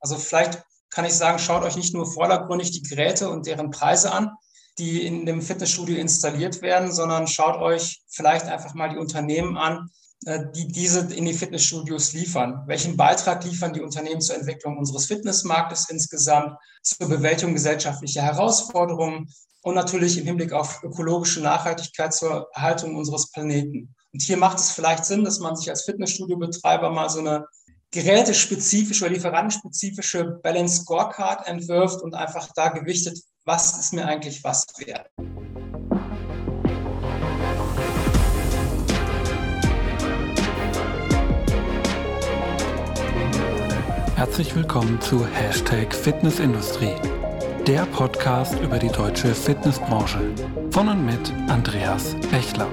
Also vielleicht kann ich sagen, schaut euch nicht nur vordergründig die Geräte und deren Preise an, die in dem Fitnessstudio installiert werden, sondern schaut euch vielleicht einfach mal die Unternehmen an, äh, die diese in die Fitnessstudios liefern. Welchen Beitrag liefern die Unternehmen zur Entwicklung unseres Fitnessmarktes insgesamt, zur Bewältigung gesellschaftlicher Herausforderungen und natürlich im Hinblick auf ökologische Nachhaltigkeit zur Erhaltung unseres Planeten. Und hier macht es vielleicht Sinn, dass man sich als Fitnessstudio-Betreiber mal so eine gerätespezifische oder lieferantenspezifische Balance Scorecard entwirft und einfach da gewichtet, was ist mir eigentlich was wert. Herzlich willkommen zu Hashtag Fitnessindustrie, der Podcast über die deutsche Fitnessbranche von und mit Andreas Bechler.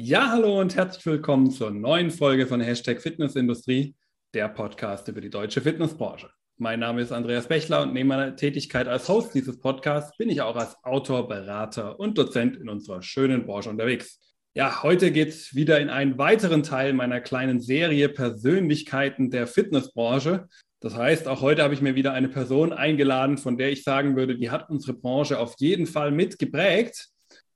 Ja, hallo und herzlich willkommen zur neuen Folge von Hashtag Fitnessindustrie, der Podcast über die deutsche Fitnessbranche. Mein Name ist Andreas Bechler und neben meiner Tätigkeit als Host dieses Podcasts bin ich auch als Autor, Berater und Dozent in unserer schönen Branche unterwegs. Ja, heute geht es wieder in einen weiteren Teil meiner kleinen Serie Persönlichkeiten der Fitnessbranche. Das heißt, auch heute habe ich mir wieder eine Person eingeladen, von der ich sagen würde, die hat unsere Branche auf jeden Fall mitgeprägt.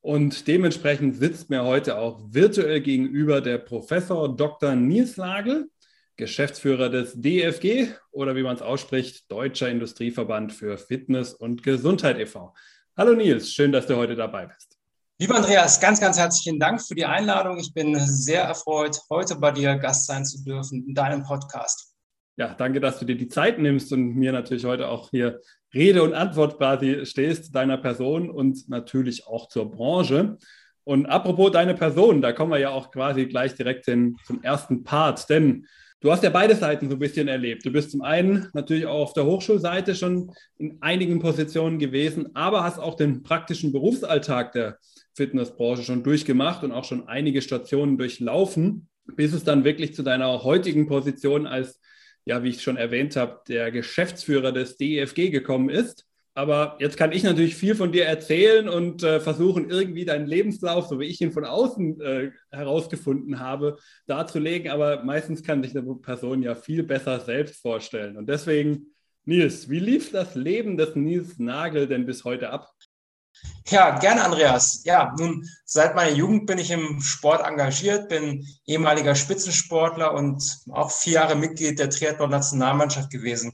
Und dementsprechend sitzt mir heute auch virtuell gegenüber der Professor Dr. Nils Nagel, Geschäftsführer des DFG oder wie man es ausspricht, Deutscher Industrieverband für Fitness und Gesundheit e.V. Hallo Nils, schön, dass du heute dabei bist. Lieber Andreas, ganz, ganz herzlichen Dank für die Einladung. Ich bin sehr erfreut, heute bei dir Gast sein zu dürfen in deinem Podcast. Ja, danke, dass du dir die Zeit nimmst und mir natürlich heute auch hier Rede und Antwort quasi stehst, deiner Person und natürlich auch zur Branche. Und apropos deine Person, da kommen wir ja auch quasi gleich direkt hin zum ersten Part, denn du hast ja beide Seiten so ein bisschen erlebt. Du bist zum einen natürlich auch auf der Hochschulseite schon in einigen Positionen gewesen, aber hast auch den praktischen Berufsalltag der Fitnessbranche schon durchgemacht und auch schon einige Stationen durchlaufen, bis es dann wirklich zu deiner heutigen Position als ja, wie ich schon erwähnt habe, der Geschäftsführer des DEFG gekommen ist. Aber jetzt kann ich natürlich viel von dir erzählen und äh, versuchen, irgendwie deinen Lebenslauf, so wie ich ihn von außen äh, herausgefunden habe, darzulegen. Aber meistens kann sich eine Person ja viel besser selbst vorstellen. Und deswegen, Nils, wie lief das Leben des Nils Nagel denn bis heute ab? Ja, gerne, Andreas. Ja, nun, seit meiner Jugend bin ich im Sport engagiert, bin ehemaliger Spitzensportler und auch vier Jahre Mitglied der Triathlon-Nationalmannschaft gewesen.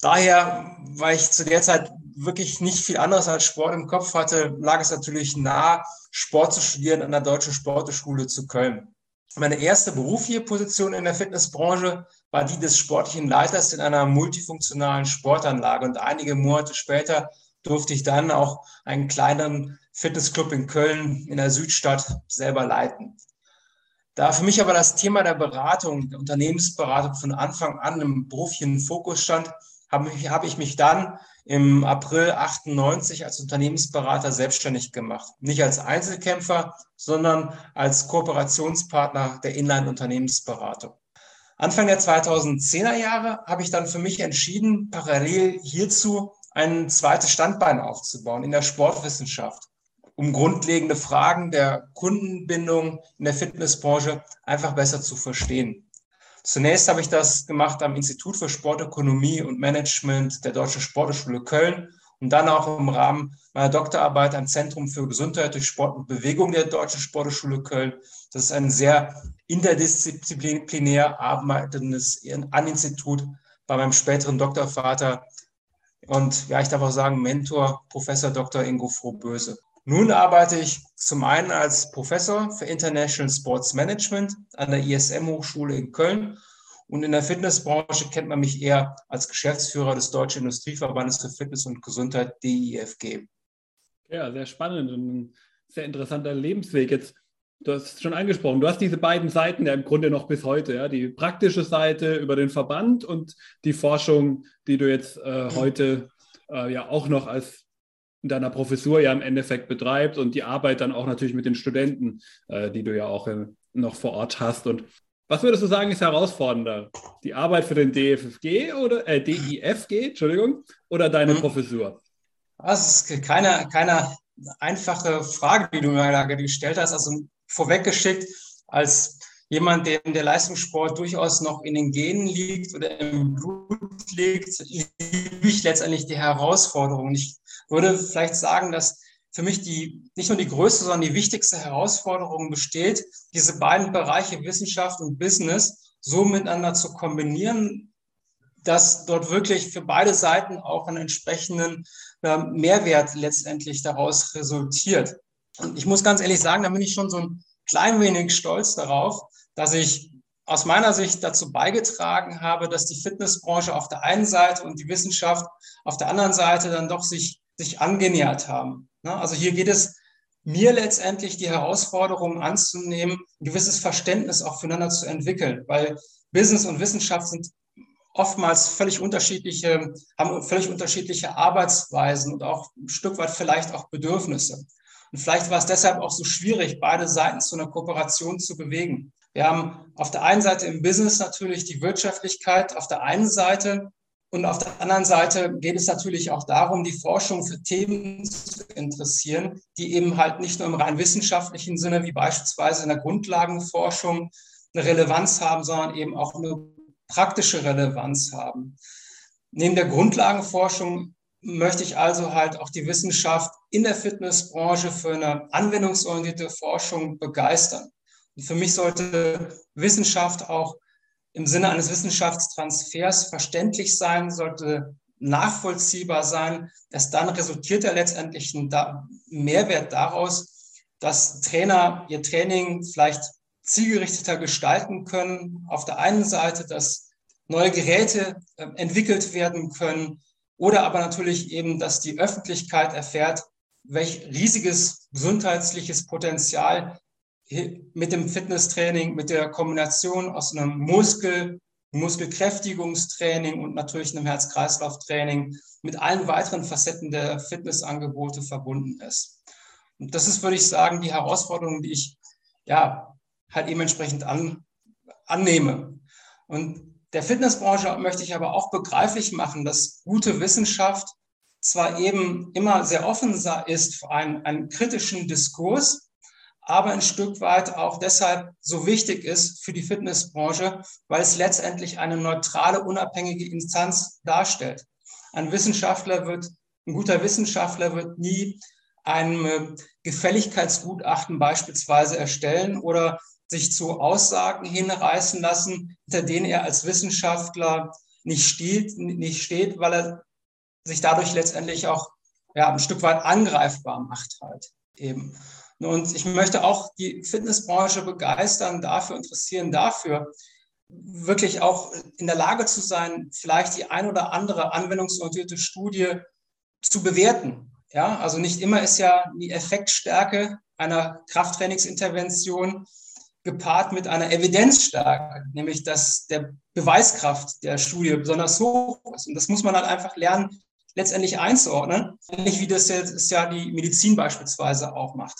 Daher, weil ich zu der Zeit wirklich nicht viel anderes als Sport im Kopf hatte, lag es natürlich nahe, Sport zu studieren an der Deutschen Sporteschule zu Köln. Meine erste berufliche Position in der Fitnessbranche war die des sportlichen Leiters in einer multifunktionalen Sportanlage. Und einige Monate später durfte ich dann auch einen kleinen Fitnessclub in Köln in der Südstadt selber leiten. Da für mich aber das Thema der Beratung, der Unternehmensberatung von Anfang an im beruflichen Fokus stand, habe ich, habe ich mich dann im April 98 als Unternehmensberater selbstständig gemacht. Nicht als Einzelkämpfer, sondern als Kooperationspartner der Inline-Unternehmensberatung. Anfang der 2010er Jahre habe ich dann für mich entschieden, parallel hierzu ein zweites Standbein aufzubauen in der Sportwissenschaft, um grundlegende Fragen der Kundenbindung in der Fitnessbranche einfach besser zu verstehen. Zunächst habe ich das gemacht am Institut für Sportökonomie und Management der Deutschen Sportschule Köln und dann auch im Rahmen meiner Doktorarbeit am Zentrum für Gesundheit durch Sport und Bewegung der Deutschen Sportschule Köln. Das ist ein sehr interdisziplinär arbeitendes An-Institut bei meinem späteren Doktorvater und ja, ich darf auch sagen, Mentor Professor Dr. Ingo Frohböse. Nun arbeite ich zum einen als Professor für International Sports Management an der ISM Hochschule in Köln und in der Fitnessbranche kennt man mich eher als Geschäftsführer des Deutschen Industrieverbandes für Fitness und Gesundheit, DIFG. Ja, sehr spannend und ein sehr interessanter Lebensweg. Jetzt du hast es schon angesprochen, du hast diese beiden Seiten ja im Grunde noch bis heute, ja, die praktische Seite über den Verband und die Forschung, die du jetzt äh, heute äh, ja auch noch als in deiner Professur ja im Endeffekt betreibst und die Arbeit dann auch natürlich mit den Studenten, äh, die du ja auch äh, noch vor Ort hast. Und was würdest du sagen, ist herausfordernder? Die Arbeit für den DFG oder äh, DIFG, Entschuldigung, oder deine mhm. Professur? Das ist keine, keine einfache Frage, die du mir da gestellt hast. Also vorweggeschickt, als jemand, dem der Leistungssport durchaus noch in den Genen liegt oder im Blut liegt, liebe ich letztendlich die Herausforderung. Ich würde vielleicht sagen, dass für mich die, nicht nur die größte, sondern die wichtigste Herausforderung besteht, diese beiden Bereiche Wissenschaft und Business so miteinander zu kombinieren, dass dort wirklich für beide Seiten auch einen entsprechenden äh, Mehrwert letztendlich daraus resultiert. Und ich muss ganz ehrlich sagen, da bin ich schon so ein klein wenig stolz darauf, dass ich aus meiner Sicht dazu beigetragen habe, dass die Fitnessbranche auf der einen Seite und die Wissenschaft auf der anderen Seite dann doch sich, sich angenähert haben. Ne? Also hier geht es mir letztendlich die Herausforderung anzunehmen, ein gewisses Verständnis auch füreinander zu entwickeln, weil Business und Wissenschaft sind oftmals völlig unterschiedliche, haben völlig unterschiedliche Arbeitsweisen und auch ein Stück weit vielleicht auch Bedürfnisse. Und vielleicht war es deshalb auch so schwierig, beide Seiten zu einer Kooperation zu bewegen. Wir haben auf der einen Seite im Business natürlich die Wirtschaftlichkeit, auf der einen Seite und auf der anderen Seite geht es natürlich auch darum, die Forschung für Themen zu interessieren, die eben halt nicht nur im rein wissenschaftlichen Sinne, wie beispielsweise in der Grundlagenforschung, eine Relevanz haben, sondern eben auch eine praktische Relevanz haben. Neben der Grundlagenforschung möchte ich also halt auch die Wissenschaft in der Fitnessbranche für eine anwendungsorientierte Forschung begeistern. Und für mich sollte Wissenschaft auch im Sinne eines Wissenschaftstransfers verständlich sein, sollte nachvollziehbar sein. Erst dann resultiert ja letztendlich ein Mehrwert daraus, dass Trainer ihr Training vielleicht zielgerichteter gestalten können. Auf der einen Seite, dass neue Geräte äh, entwickelt werden können oder aber natürlich eben, dass die Öffentlichkeit erfährt, welch riesiges gesundheitliches Potenzial mit dem Fitnesstraining, mit der Kombination aus einem Muskel, Muskelkräftigungstraining und natürlich einem Herz-Kreislauf-Training mit allen weiteren Facetten der Fitnessangebote verbunden ist. Und das ist, würde ich sagen, die Herausforderung, die ich ja halt eben entsprechend an, annehme. Und der Fitnessbranche möchte ich aber auch begreiflich machen, dass gute Wissenschaft zwar eben immer sehr offen ist für einen, einen kritischen Diskurs, aber ein Stück weit auch deshalb so wichtig ist für die Fitnessbranche, weil es letztendlich eine neutrale, unabhängige Instanz darstellt. Ein Wissenschaftler wird, ein guter Wissenschaftler wird nie ein Gefälligkeitsgutachten beispielsweise erstellen oder sich zu Aussagen hinreißen lassen, hinter denen er als Wissenschaftler nicht steht, nicht steht, weil er sich dadurch letztendlich auch ja, ein Stück weit angreifbar macht halt eben. Und ich möchte auch die Fitnessbranche begeistern, dafür interessieren, dafür wirklich auch in der Lage zu sein, vielleicht die ein oder andere anwendungsorientierte Studie zu bewerten. Ja, also nicht immer ist ja die Effektstärke einer Krafttrainingsintervention gepaart mit einer Evidenzstärke, nämlich dass der Beweiskraft der Studie besonders hoch ist. Und das muss man halt einfach lernen, letztendlich einzuordnen, ähnlich wie das jetzt ja die Medizin beispielsweise auch macht.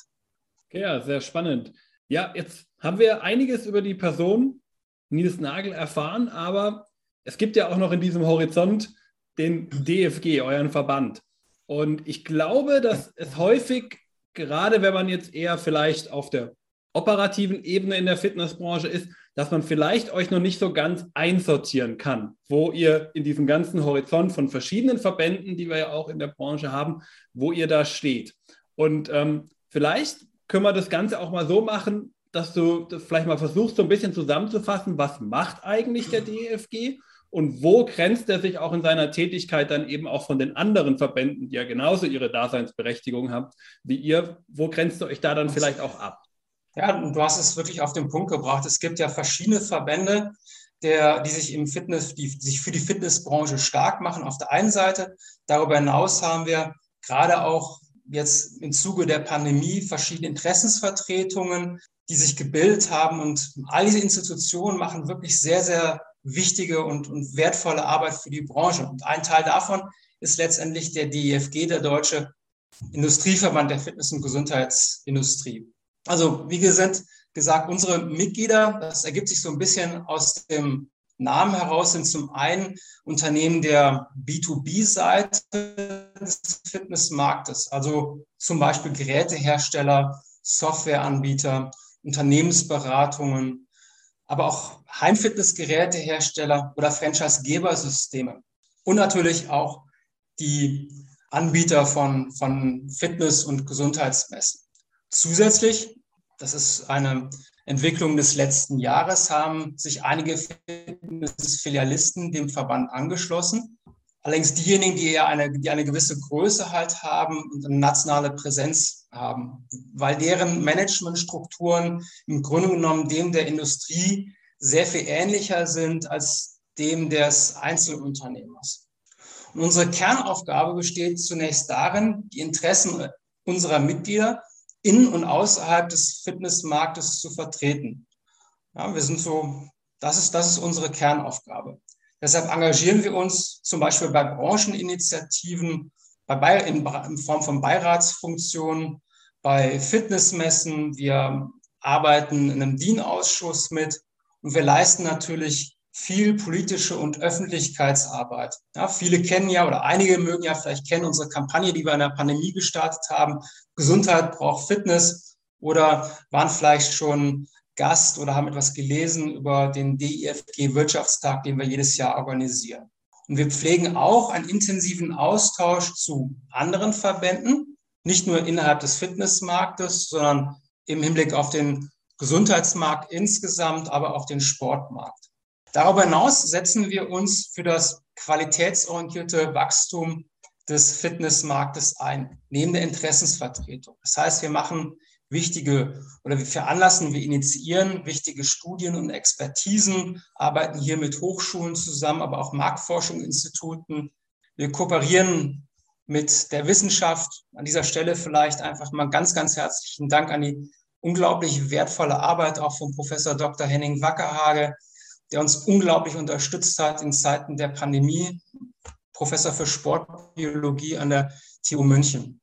Ja, sehr spannend. Ja, jetzt haben wir einiges über die Person Nils Nagel erfahren, aber es gibt ja auch noch in diesem Horizont den DFG, euren Verband. Und ich glaube, dass es häufig, gerade wenn man jetzt eher vielleicht auf der operativen Ebene in der Fitnessbranche ist, dass man vielleicht euch noch nicht so ganz einsortieren kann, wo ihr in diesem ganzen Horizont von verschiedenen Verbänden, die wir ja auch in der Branche haben, wo ihr da steht. Und ähm, vielleicht können wir das Ganze auch mal so machen, dass du das vielleicht mal versuchst, so ein bisschen zusammenzufassen, was macht eigentlich der DFG und wo grenzt er sich auch in seiner Tätigkeit dann eben auch von den anderen Verbänden, die ja genauso ihre Daseinsberechtigung haben wie ihr, wo grenzt ihr euch da dann vielleicht auch ab? Ja, du hast es wirklich auf den Punkt gebracht. Es gibt ja verschiedene Verbände, der, die sich im Fitness, die, die sich für die Fitnessbranche stark machen. Auf der einen Seite. Darüber hinaus haben wir gerade auch jetzt im Zuge der Pandemie verschiedene Interessensvertretungen, die sich gebildet haben. Und all diese Institutionen machen wirklich sehr, sehr wichtige und, und wertvolle Arbeit für die Branche. Und ein Teil davon ist letztendlich der DIFG, der Deutsche Industrieverband der Fitness- und Gesundheitsindustrie. Also wie gesagt, gesagt, unsere Mitglieder, das ergibt sich so ein bisschen aus dem Namen heraus sind zum einen Unternehmen der B2B-Seite des Fitnessmarktes, also zum Beispiel Gerätehersteller, Softwareanbieter, Unternehmensberatungen, aber auch Heimfitnessgerätehersteller oder Franchise-Gebersysteme und natürlich auch die Anbieter von, von Fitness- und Gesundheitsmessen. Zusätzlich, das ist eine Entwicklung des letzten Jahres, haben sich einige Fitnessfilialisten dem Verband angeschlossen. Allerdings diejenigen, die ja eine, die eine gewisse Größe halt haben und eine nationale Präsenz haben, weil deren Managementstrukturen im Grunde genommen dem der Industrie sehr viel ähnlicher sind als dem des Einzelunternehmers. Und unsere Kernaufgabe besteht zunächst darin, die Interessen unserer Mitglieder in und außerhalb des Fitnessmarktes zu vertreten. Ja, wir sind so, das ist, das ist unsere Kernaufgabe. Deshalb engagieren wir uns zum Beispiel bei Brancheninitiativen, bei, in, in Form von Beiratsfunktionen, bei Fitnessmessen. Wir arbeiten in einem DIN-Ausschuss mit und wir leisten natürlich viel politische und Öffentlichkeitsarbeit. Ja, viele kennen ja oder einige mögen ja vielleicht kennen unsere Kampagne, die wir in der Pandemie gestartet haben. Gesundheit braucht Fitness oder waren vielleicht schon Gast oder haben etwas gelesen über den DIFG Wirtschaftstag, den wir jedes Jahr organisieren. Und wir pflegen auch einen intensiven Austausch zu anderen Verbänden, nicht nur innerhalb des Fitnessmarktes, sondern im Hinblick auf den Gesundheitsmarkt insgesamt, aber auch den Sportmarkt. Darüber hinaus setzen wir uns für das qualitätsorientierte Wachstum des Fitnessmarktes ein, neben der Interessensvertretung. Das heißt, wir machen wichtige oder wir veranlassen, wir initiieren wichtige Studien und Expertisen, arbeiten hier mit Hochschulen zusammen, aber auch Marktforschungsinstituten. Wir kooperieren mit der Wissenschaft. An dieser Stelle vielleicht einfach mal ganz, ganz herzlichen Dank an die unglaublich wertvolle Arbeit auch von Professor Dr. Henning Wackerhage, der uns unglaublich unterstützt hat in Zeiten der Pandemie, Professor für Sportbiologie an der TU München.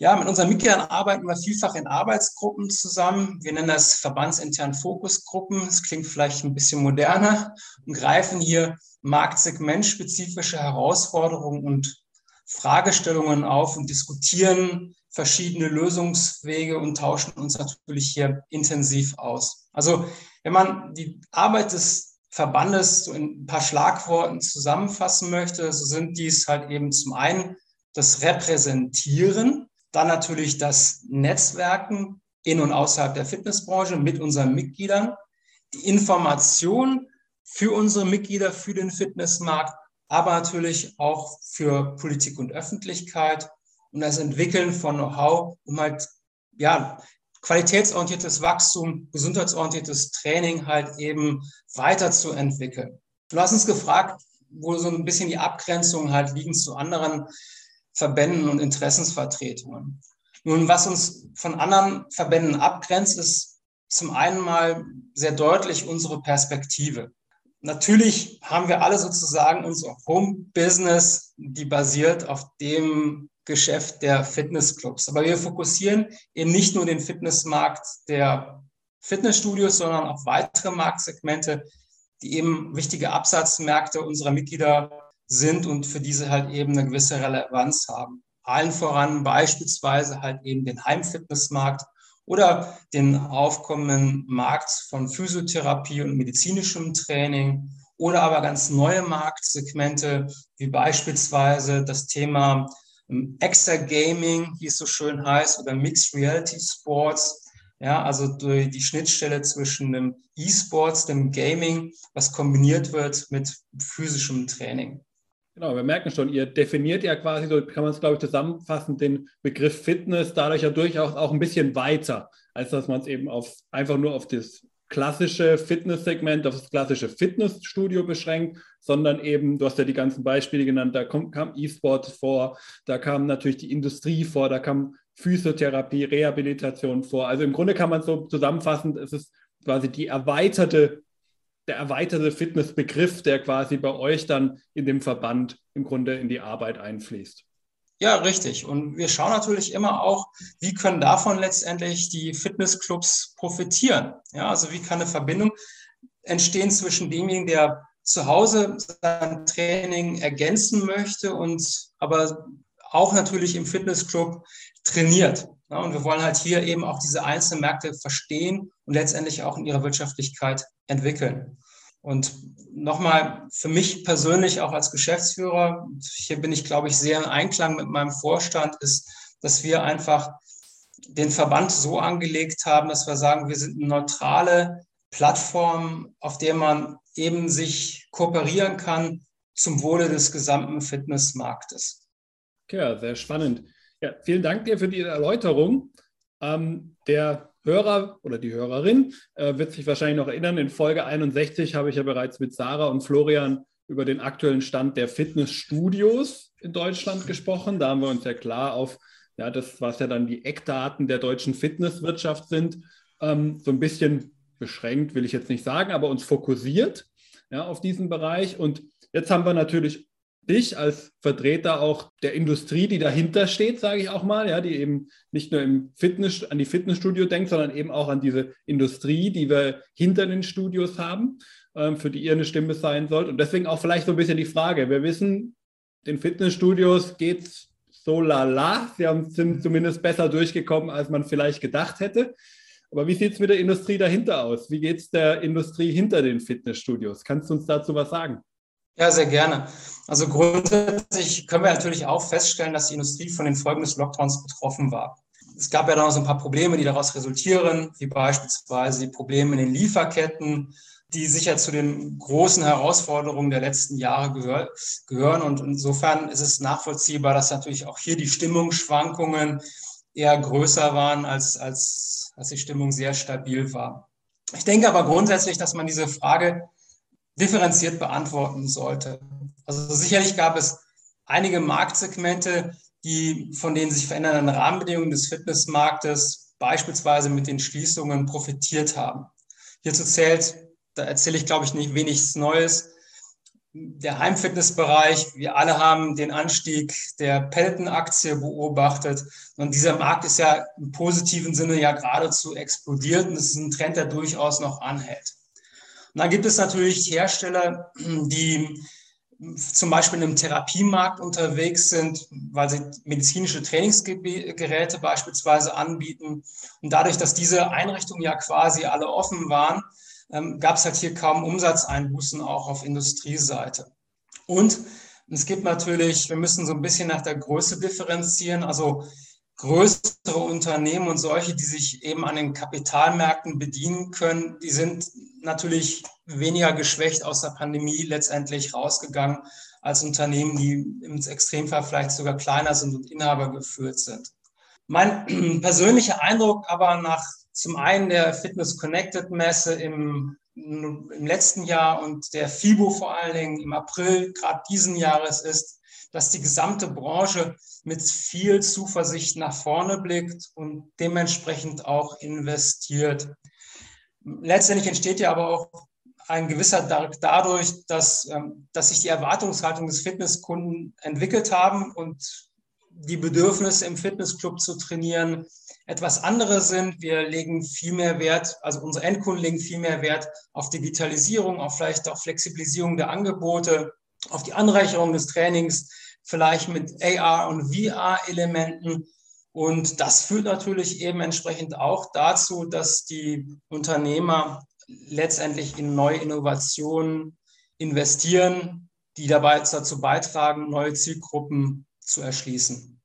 Ja, mit unseren Mitgliedern arbeiten wir vielfach in Arbeitsgruppen zusammen. Wir nennen das verbandsintern Fokusgruppen. Das klingt vielleicht ein bisschen moderner und greifen hier marktsegmentspezifische Herausforderungen und Fragestellungen auf und diskutieren verschiedene Lösungswege und tauschen uns natürlich hier intensiv aus. Also wenn man die Arbeit des Verbandes so in ein paar Schlagworten zusammenfassen möchte, so sind dies halt eben zum einen das Repräsentieren, dann natürlich das Netzwerken in und außerhalb der Fitnessbranche mit unseren Mitgliedern, die Information für unsere Mitglieder, für den Fitnessmarkt, aber natürlich auch für Politik und Öffentlichkeit und das Entwickeln von Know-how, um halt ja, qualitätsorientiertes Wachstum, gesundheitsorientiertes Training halt eben weiterzuentwickeln. Du hast uns gefragt, wo so ein bisschen die Abgrenzungen halt liegen zu anderen Verbänden und Interessensvertretungen. Nun, was uns von anderen Verbänden abgrenzt, ist zum einen mal sehr deutlich unsere Perspektive. Natürlich haben wir alle sozusagen unser Home-Business, die basiert auf dem Geschäft der Fitnessclubs. Aber wir fokussieren eben nicht nur den Fitnessmarkt der Fitnessstudios, sondern auch weitere Marktsegmente, die eben wichtige Absatzmärkte unserer Mitglieder sind und für diese halt eben eine gewisse Relevanz haben. Allen voran beispielsweise halt eben den Heimfitnessmarkt oder den aufkommenden Markt von Physiotherapie und medizinischem Training oder aber ganz neue Marktsegmente, wie beispielsweise das Thema Extra-Gaming, wie es so schön heißt, oder Mixed Reality Sports. Ja, also die Schnittstelle zwischen dem E-Sports, dem Gaming, was kombiniert wird mit physischem Training. Genau, wir merken schon, ihr definiert ja quasi, so kann man es, glaube ich, zusammenfassen, den Begriff Fitness dadurch ja durchaus auch ein bisschen weiter, als dass man es eben auf, einfach nur auf das klassische Fitnesssegment, auf das klassische Fitnessstudio beschränkt, sondern eben, du hast ja die ganzen Beispiele genannt, da kam, kam E-Sport vor, da kam natürlich die Industrie vor, da kam Physiotherapie, Rehabilitation vor. Also im Grunde kann man so zusammenfassen, es ist quasi die erweiterte, der erweiterte Fitnessbegriff, der quasi bei euch dann in dem Verband im Grunde in die Arbeit einfließt. Ja, richtig. Und wir schauen natürlich immer auch, wie können davon letztendlich die Fitnessclubs profitieren. Ja, also wie kann eine Verbindung entstehen zwischen demjenigen, der zu Hause sein Training ergänzen möchte und aber auch natürlich im Fitnessclub trainiert. Ja, und wir wollen halt hier eben auch diese einzelnen Märkte verstehen und letztendlich auch in ihrer Wirtschaftlichkeit entwickeln. Und nochmal für mich persönlich auch als Geschäftsführer, hier bin ich, glaube ich, sehr in Einklang mit meinem Vorstand, ist, dass wir einfach den Verband so angelegt haben, dass wir sagen, wir sind eine neutrale Plattform, auf der man eben sich kooperieren kann zum Wohle des gesamten Fitnessmarktes. Ja, sehr spannend. Ja, vielen Dank dir für die Erläuterung. Ähm, der Hörer oder die Hörerin äh, wird sich wahrscheinlich noch erinnern, in Folge 61 habe ich ja bereits mit Sarah und Florian über den aktuellen Stand der Fitnessstudios in Deutschland gesprochen. Da haben wir uns ja klar auf ja, das, was ja dann die Eckdaten der deutschen Fitnesswirtschaft sind, ähm, so ein bisschen beschränkt, will ich jetzt nicht sagen, aber uns fokussiert ja, auf diesen Bereich. Und jetzt haben wir natürlich dich als Vertreter auch der Industrie, die dahinter steht, sage ich auch mal, ja, die eben nicht nur im Fitness, an die Fitnessstudio denkt, sondern eben auch an diese Industrie, die wir hinter den Studios haben, ähm, für die ihr eine Stimme sein sollt. Und deswegen auch vielleicht so ein bisschen die Frage. Wir wissen, den Fitnessstudios geht es so lala. Sie haben, sind zumindest besser durchgekommen, als man vielleicht gedacht hätte. Aber wie sieht es mit der Industrie dahinter aus? Wie geht es der Industrie hinter den Fitnessstudios? Kannst du uns dazu was sagen? Ja, sehr gerne. Also grundsätzlich können wir natürlich auch feststellen, dass die Industrie von den Folgen des Lockdowns betroffen war. Es gab ja dann noch so ein paar Probleme, die daraus resultieren, wie beispielsweise die Probleme in den Lieferketten, die sicher zu den großen Herausforderungen der letzten Jahre gehör gehören. Und insofern ist es nachvollziehbar, dass natürlich auch hier die Stimmungsschwankungen eher größer waren, als, als, als die Stimmung sehr stabil war. Ich denke aber grundsätzlich, dass man diese Frage differenziert beantworten sollte. Also sicherlich gab es einige Marktsegmente, die von den sich verändernden Rahmenbedingungen des Fitnessmarktes beispielsweise mit den Schließungen profitiert haben. Hierzu zählt, da erzähle ich glaube ich nicht wenig Neues, der Heimfitnessbereich. Wir alle haben den Anstieg der Peloton-Aktie beobachtet. Und dieser Markt ist ja im positiven Sinne ja geradezu explodiert. Und es ist ein Trend, der durchaus noch anhält. Und dann gibt es natürlich Hersteller, die zum Beispiel im Therapiemarkt unterwegs sind, weil sie medizinische Trainingsgeräte beispielsweise anbieten. Und dadurch, dass diese Einrichtungen ja quasi alle offen waren, ähm, gab es halt hier kaum Umsatzeinbußen auch auf Industrieseite. Und es gibt natürlich, wir müssen so ein bisschen nach der Größe differenzieren. Also größere Unternehmen und solche, die sich eben an den Kapitalmärkten bedienen können, die sind natürlich weniger geschwächt aus der Pandemie letztendlich rausgegangen als Unternehmen, die im Extremfall vielleicht sogar kleiner sind und Inhaber geführt sind. Mein persönlicher Eindruck aber nach zum einen der Fitness Connected Messe im, im letzten Jahr und der FIBO vor allen Dingen im April gerade diesen Jahres ist, dass die gesamte Branche mit viel Zuversicht nach vorne blickt und dementsprechend auch investiert. Letztendlich entsteht ja aber auch ein gewisser Druck dadurch, dass, ähm, dass sich die Erwartungshaltung des Fitnesskunden entwickelt haben und die Bedürfnisse im Fitnessclub zu trainieren etwas andere sind. Wir legen viel mehr Wert, also unsere Endkunden legen viel mehr Wert auf Digitalisierung, auf vielleicht auch Flexibilisierung der Angebote, auf die Anreicherung des Trainings, vielleicht mit AR und VR-Elementen. Und das führt natürlich eben entsprechend auch dazu, dass die Unternehmer letztendlich in neue Innovationen investieren, die dabei dazu beitragen, neue Zielgruppen zu erschließen.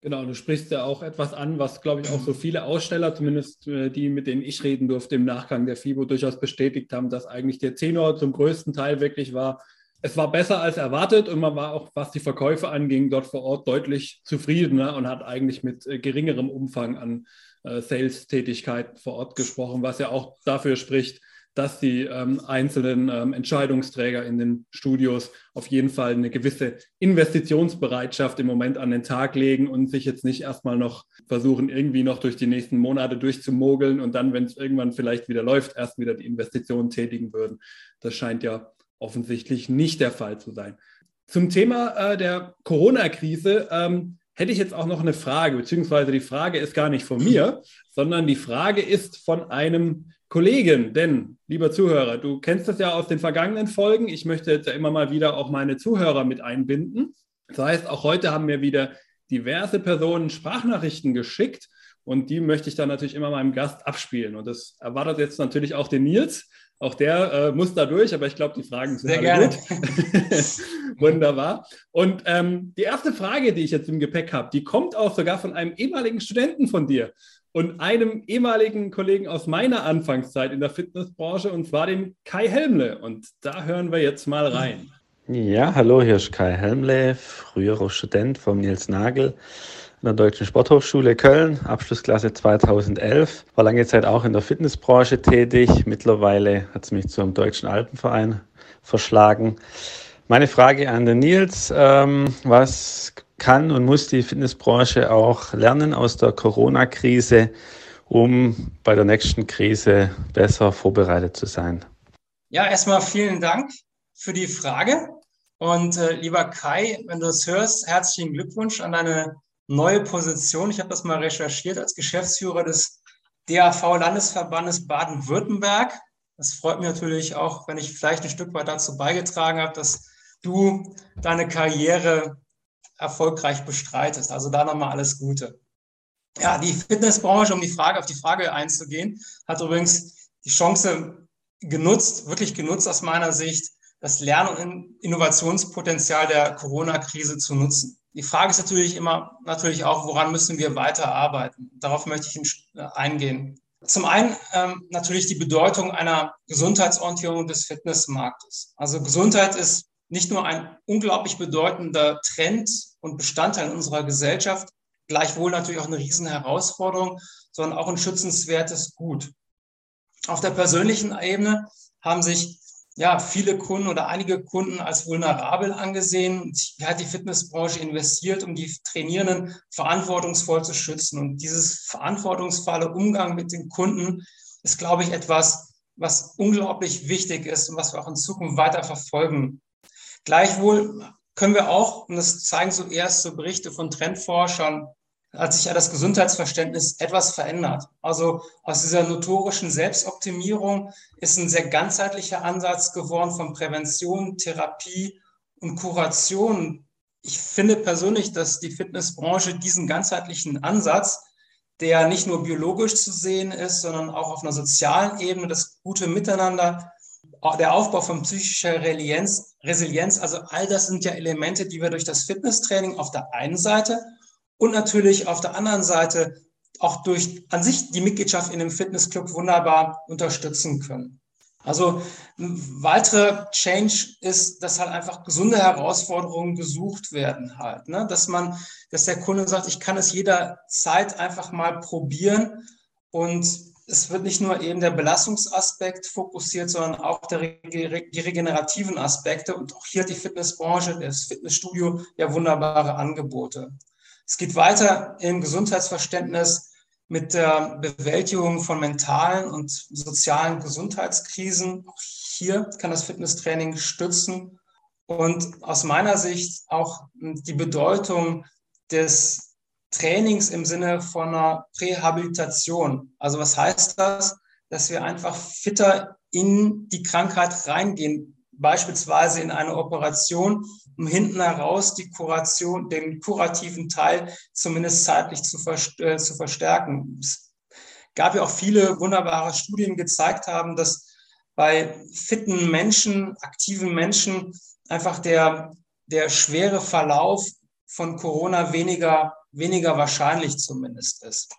Genau, du sprichst ja auch etwas an, was, glaube ich, auch so viele Aussteller, zumindest äh, die, mit denen ich reden durfte, im Nachgang der FIBO durchaus bestätigt haben, dass eigentlich der Tenor zum größten Teil wirklich war, es war besser als erwartet und man war auch, was die Verkäufe anging, dort vor Ort deutlich zufriedener und hat eigentlich mit äh, geringerem Umfang an äh, Sales-Tätigkeiten vor Ort gesprochen, was ja auch dafür spricht, dass die ähm, einzelnen ähm, Entscheidungsträger in den Studios auf jeden Fall eine gewisse Investitionsbereitschaft im Moment an den Tag legen und sich jetzt nicht erstmal noch versuchen, irgendwie noch durch die nächsten Monate durchzumogeln und dann, wenn es irgendwann vielleicht wieder läuft, erst wieder die Investitionen tätigen würden. Das scheint ja offensichtlich nicht der Fall zu sein. Zum Thema äh, der Corona-Krise ähm, hätte ich jetzt auch noch eine Frage, beziehungsweise die Frage ist gar nicht von mir, sondern die Frage ist von einem Kollegen. Denn, lieber Zuhörer, du kennst das ja aus den vergangenen Folgen. Ich möchte jetzt ja immer mal wieder auch meine Zuhörer mit einbinden. Das heißt, auch heute haben mir wieder diverse Personen Sprachnachrichten geschickt und die möchte ich dann natürlich immer meinem Gast abspielen. Und das erwartet jetzt natürlich auch den Nils. Auch der äh, muss da durch, aber ich glaube, die Fragen sind Sehr gerne. gut. Wunderbar. Und ähm, die erste Frage, die ich jetzt im Gepäck habe, die kommt auch sogar von einem ehemaligen Studenten von dir und einem ehemaligen Kollegen aus meiner Anfangszeit in der Fitnessbranche, und zwar dem Kai Helmle. Und da hören wir jetzt mal rein. Ja, hallo, hier ist Kai Helmle, früherer Student vom Nils Nagel in der Deutschen Sporthochschule Köln, Abschlussklasse 2011. War lange Zeit auch in der Fitnessbranche tätig. Mittlerweile hat es mich zum Deutschen Alpenverein verschlagen. Meine Frage an den Nils, ähm, was kann und muss die Fitnessbranche auch lernen aus der Corona-Krise, um bei der nächsten Krise besser vorbereitet zu sein? Ja, erstmal vielen Dank für die Frage. Und äh, lieber Kai, wenn du es hörst, herzlichen Glückwunsch an deine neue Position. Ich habe das mal recherchiert als Geschäftsführer des DAV-Landesverbandes Baden-Württemberg. Das freut mich natürlich auch, wenn ich vielleicht ein Stück weit dazu beigetragen habe, dass du deine Karriere erfolgreich bestreitest. Also da nochmal alles Gute. Ja, die Fitnessbranche, um die Frage auf die Frage einzugehen, hat übrigens die Chance genutzt, wirklich genutzt aus meiner Sicht, das Lern- und Innovationspotenzial der Corona-Krise zu nutzen. Die Frage ist natürlich immer, natürlich auch, woran müssen wir weiterarbeiten? Darauf möchte ich äh, eingehen. Zum einen ähm, natürlich die Bedeutung einer Gesundheitsorientierung des Fitnessmarktes. Also Gesundheit ist nicht nur ein unglaublich bedeutender Trend und Bestandteil unserer Gesellschaft, gleichwohl natürlich auch eine Riesenherausforderung, sondern auch ein schützenswertes Gut. Auf der persönlichen Ebene haben sich ja, viele Kunden oder einige Kunden als vulnerabel angesehen. Hier hat die Fitnessbranche investiert, um die Trainierenden verantwortungsvoll zu schützen. Und dieses verantwortungsvolle Umgang mit den Kunden ist, glaube ich, etwas, was unglaublich wichtig ist und was wir auch in Zukunft weiter verfolgen. Gleichwohl können wir auch, und das zeigen so erste Berichte von Trendforschern, hat sich ja das Gesundheitsverständnis etwas verändert. Also aus dieser notorischen Selbstoptimierung ist ein sehr ganzheitlicher Ansatz geworden von Prävention, Therapie und Kuration. Ich finde persönlich, dass die Fitnessbranche diesen ganzheitlichen Ansatz, der nicht nur biologisch zu sehen ist, sondern auch auf einer sozialen Ebene, das gute Miteinander, der Aufbau von psychischer Resilienz, Resilienz, also all das sind ja Elemente, die wir durch das Fitnesstraining auf der einen Seite und natürlich auf der anderen Seite auch durch an sich die Mitgliedschaft in dem Fitnessclub wunderbar unterstützen können. Also ein weiterer Change ist, dass halt einfach gesunde Herausforderungen gesucht werden halt, ne? dass man, dass der Kunde sagt, ich kann es jederzeit einfach mal probieren und es wird nicht nur eben der Belastungsaspekt fokussiert, sondern auch der, die regenerativen Aspekte und auch hier hat die Fitnessbranche, das Fitnessstudio ja wunderbare Angebote. Es geht weiter im Gesundheitsverständnis mit der Bewältigung von mentalen und sozialen Gesundheitskrisen. Auch hier kann das Fitnesstraining stützen und aus meiner Sicht auch die Bedeutung des Trainings im Sinne von einer Prähabilitation. Also was heißt das? Dass wir einfach fitter in die Krankheit reingehen, beispielsweise in eine Operation um hinten heraus die Kuration, den kurativen Teil zumindest zeitlich zu, äh, zu verstärken. Es gab ja auch viele wunderbare Studien, die gezeigt haben, dass bei fitten Menschen, aktiven Menschen einfach der, der schwere Verlauf von Corona weniger, weniger wahrscheinlich zumindest ist.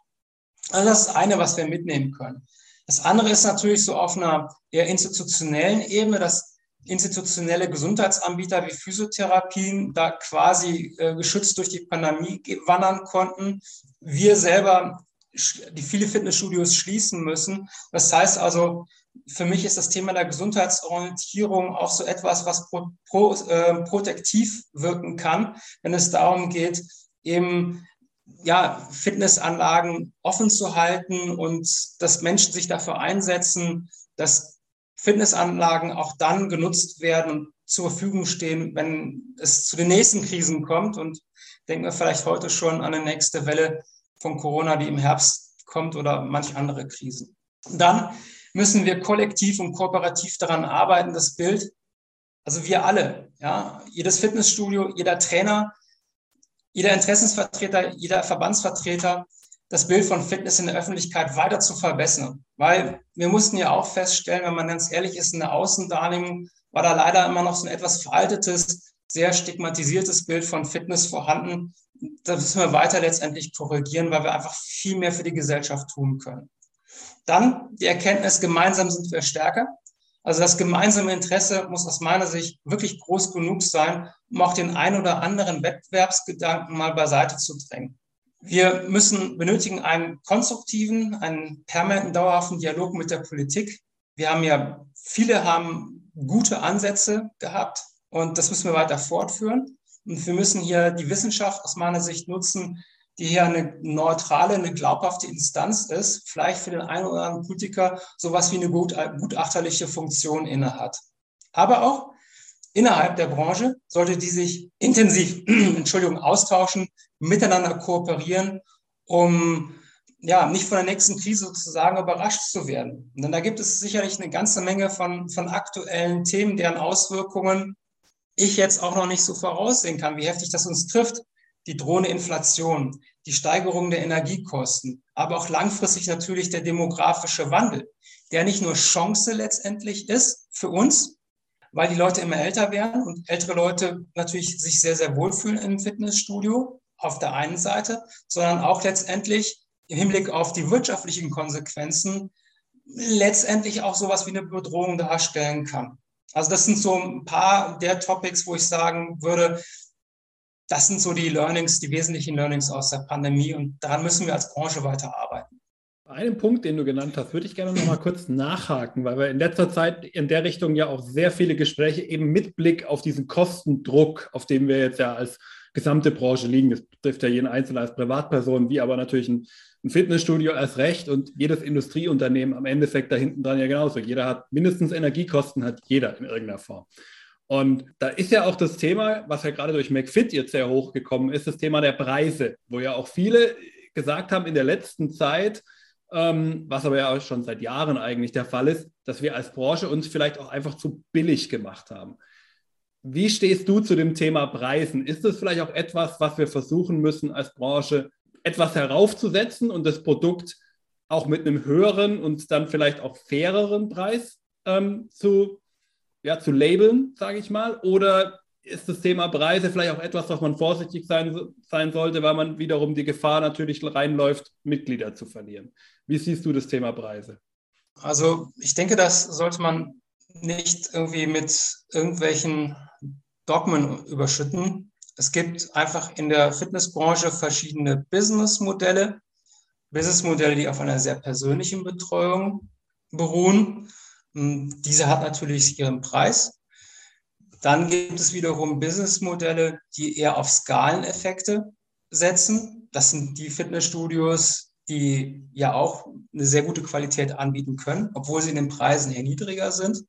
Also das ist das eine, was wir mitnehmen können. Das andere ist natürlich so auf einer eher institutionellen Ebene, dass institutionelle Gesundheitsanbieter wie Physiotherapien da quasi äh, geschützt durch die Pandemie wandern konnten. Wir selber, die viele Fitnessstudios schließen müssen. Das heißt also, für mich ist das Thema der Gesundheitsorientierung auch so etwas, was pro, pro, äh, protektiv wirken kann, wenn es darum geht, eben ja, Fitnessanlagen offen zu halten und dass Menschen sich dafür einsetzen, dass Fitnessanlagen auch dann genutzt werden und zur Verfügung stehen, wenn es zu den nächsten Krisen kommt. Und denken wir vielleicht heute schon an eine nächste Welle von Corona, die im Herbst kommt oder manch andere Krisen. dann müssen wir kollektiv und kooperativ daran arbeiten, das Bild, also wir alle, ja, jedes Fitnessstudio, jeder Trainer, jeder Interessensvertreter, jeder Verbandsvertreter, das Bild von Fitness in der Öffentlichkeit weiter zu verbessern. Weil wir mussten ja auch feststellen, wenn man ganz ehrlich ist, in der Außendarlegung war da leider immer noch so ein etwas veraltetes, sehr stigmatisiertes Bild von Fitness vorhanden. Das müssen wir weiter letztendlich korrigieren, weil wir einfach viel mehr für die Gesellschaft tun können. Dann die Erkenntnis, gemeinsam sind wir stärker. Also das gemeinsame Interesse muss aus meiner Sicht wirklich groß genug sein, um auch den ein oder anderen Wettbewerbsgedanken mal beiseite zu drängen. Wir müssen benötigen einen konstruktiven, einen permanenten, dauerhaften Dialog mit der Politik. Wir haben ja, viele haben gute Ansätze gehabt und das müssen wir weiter fortführen. Und wir müssen hier die Wissenschaft aus meiner Sicht nutzen, die hier eine neutrale, eine glaubhafte Instanz ist, vielleicht für den einen oder anderen Politiker sowas wie eine gutachterliche Funktion innehat. Aber auch innerhalb der Branche sollte die sich intensiv, Entschuldigung, austauschen, miteinander kooperieren, um ja, nicht von der nächsten Krise sozusagen überrascht zu werden. Denn da gibt es sicherlich eine ganze Menge von, von aktuellen Themen, deren Auswirkungen ich jetzt auch noch nicht so voraussehen kann, wie heftig das uns trifft. Die drohende Inflation, die Steigerung der Energiekosten, aber auch langfristig natürlich der demografische Wandel, der nicht nur Chance letztendlich ist für uns, weil die Leute immer älter werden und ältere Leute natürlich sich sehr, sehr wohlfühlen im Fitnessstudio auf der einen Seite, sondern auch letztendlich im Hinblick auf die wirtschaftlichen Konsequenzen letztendlich auch sowas wie eine Bedrohung darstellen kann. Also das sind so ein paar der Topics, wo ich sagen würde, das sind so die Learnings, die wesentlichen Learnings aus der Pandemie und daran müssen wir als Branche weiterarbeiten. Bei einem Punkt, den du genannt hast, würde ich gerne noch mal kurz nachhaken, weil wir in letzter Zeit in der Richtung ja auch sehr viele Gespräche eben mit Blick auf diesen Kostendruck, auf dem wir jetzt ja als gesamte Branche liegen. Das betrifft ja jeden Einzelnen als Privatperson, wie aber natürlich ein, ein Fitnessstudio erst recht und jedes Industrieunternehmen am Endeffekt da hinten dran ja genauso. Jeder hat mindestens Energiekosten, hat jeder in irgendeiner Form. Und da ist ja auch das Thema, was ja gerade durch McFit jetzt sehr hochgekommen ist, das Thema der Preise, wo ja auch viele gesagt haben in der letzten Zeit, ähm, was aber ja auch schon seit Jahren eigentlich der Fall ist, dass wir als Branche uns vielleicht auch einfach zu billig gemacht haben. Wie stehst du zu dem Thema Preisen? Ist es vielleicht auch etwas, was wir versuchen müssen als Branche etwas heraufzusetzen und das Produkt auch mit einem höheren und dann vielleicht auch faireren Preis ähm, zu, ja, zu labeln, sage ich mal? Oder ist das Thema Preise vielleicht auch etwas, was man vorsichtig sein, sein sollte, weil man wiederum die Gefahr natürlich reinläuft, Mitglieder zu verlieren. Wie siehst du das Thema Preise? Also ich denke, das sollte man nicht irgendwie mit irgendwelchen Dogmen überschütten. Es gibt einfach in der Fitnessbranche verschiedene Businessmodelle, Businessmodelle, die auf einer sehr persönlichen Betreuung beruhen. Diese hat natürlich ihren Preis. Dann gibt es wiederum Businessmodelle, die eher auf Skaleneffekte setzen. Das sind die Fitnessstudios, die ja auch eine sehr gute Qualität anbieten können, obwohl sie in den Preisen eher niedriger sind.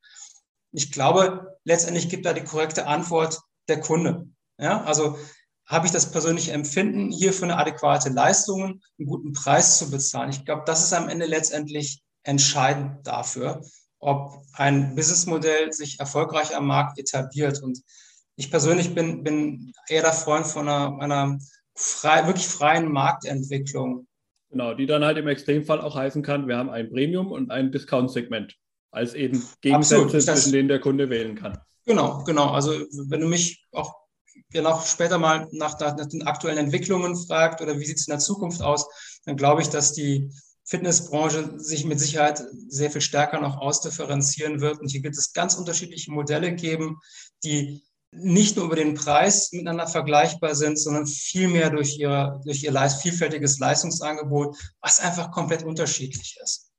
Ich glaube, letztendlich gibt da die korrekte Antwort der Kunde. Ja, also habe ich das persönliche Empfinden, hier für eine adäquate Leistung einen guten Preis zu bezahlen. Ich glaube, das ist am Ende letztendlich entscheidend dafür ob ein Businessmodell sich erfolgreich am Markt etabliert. Und ich persönlich bin, bin eher der Freund von einer, einer frei, wirklich freien Marktentwicklung. Genau, die dann halt im Extremfall auch heißen kann, wir haben ein Premium und ein Discount-Segment als eben Gegensätze, zwischen denen der Kunde wählen kann. Genau, genau. Also wenn du mich auch noch später mal nach, nach, den aktuellen Entwicklungen fragt oder wie sieht es in der Zukunft aus, dann glaube ich, dass die Fitnessbranche sich mit Sicherheit sehr viel stärker noch ausdifferenzieren wird. Und hier gibt es ganz unterschiedliche Modelle geben, die nicht nur über den Preis miteinander vergleichbar sind, sondern vielmehr durch, ihre, durch ihr vielfältiges Leistungsangebot, was einfach komplett unterschiedlich ist.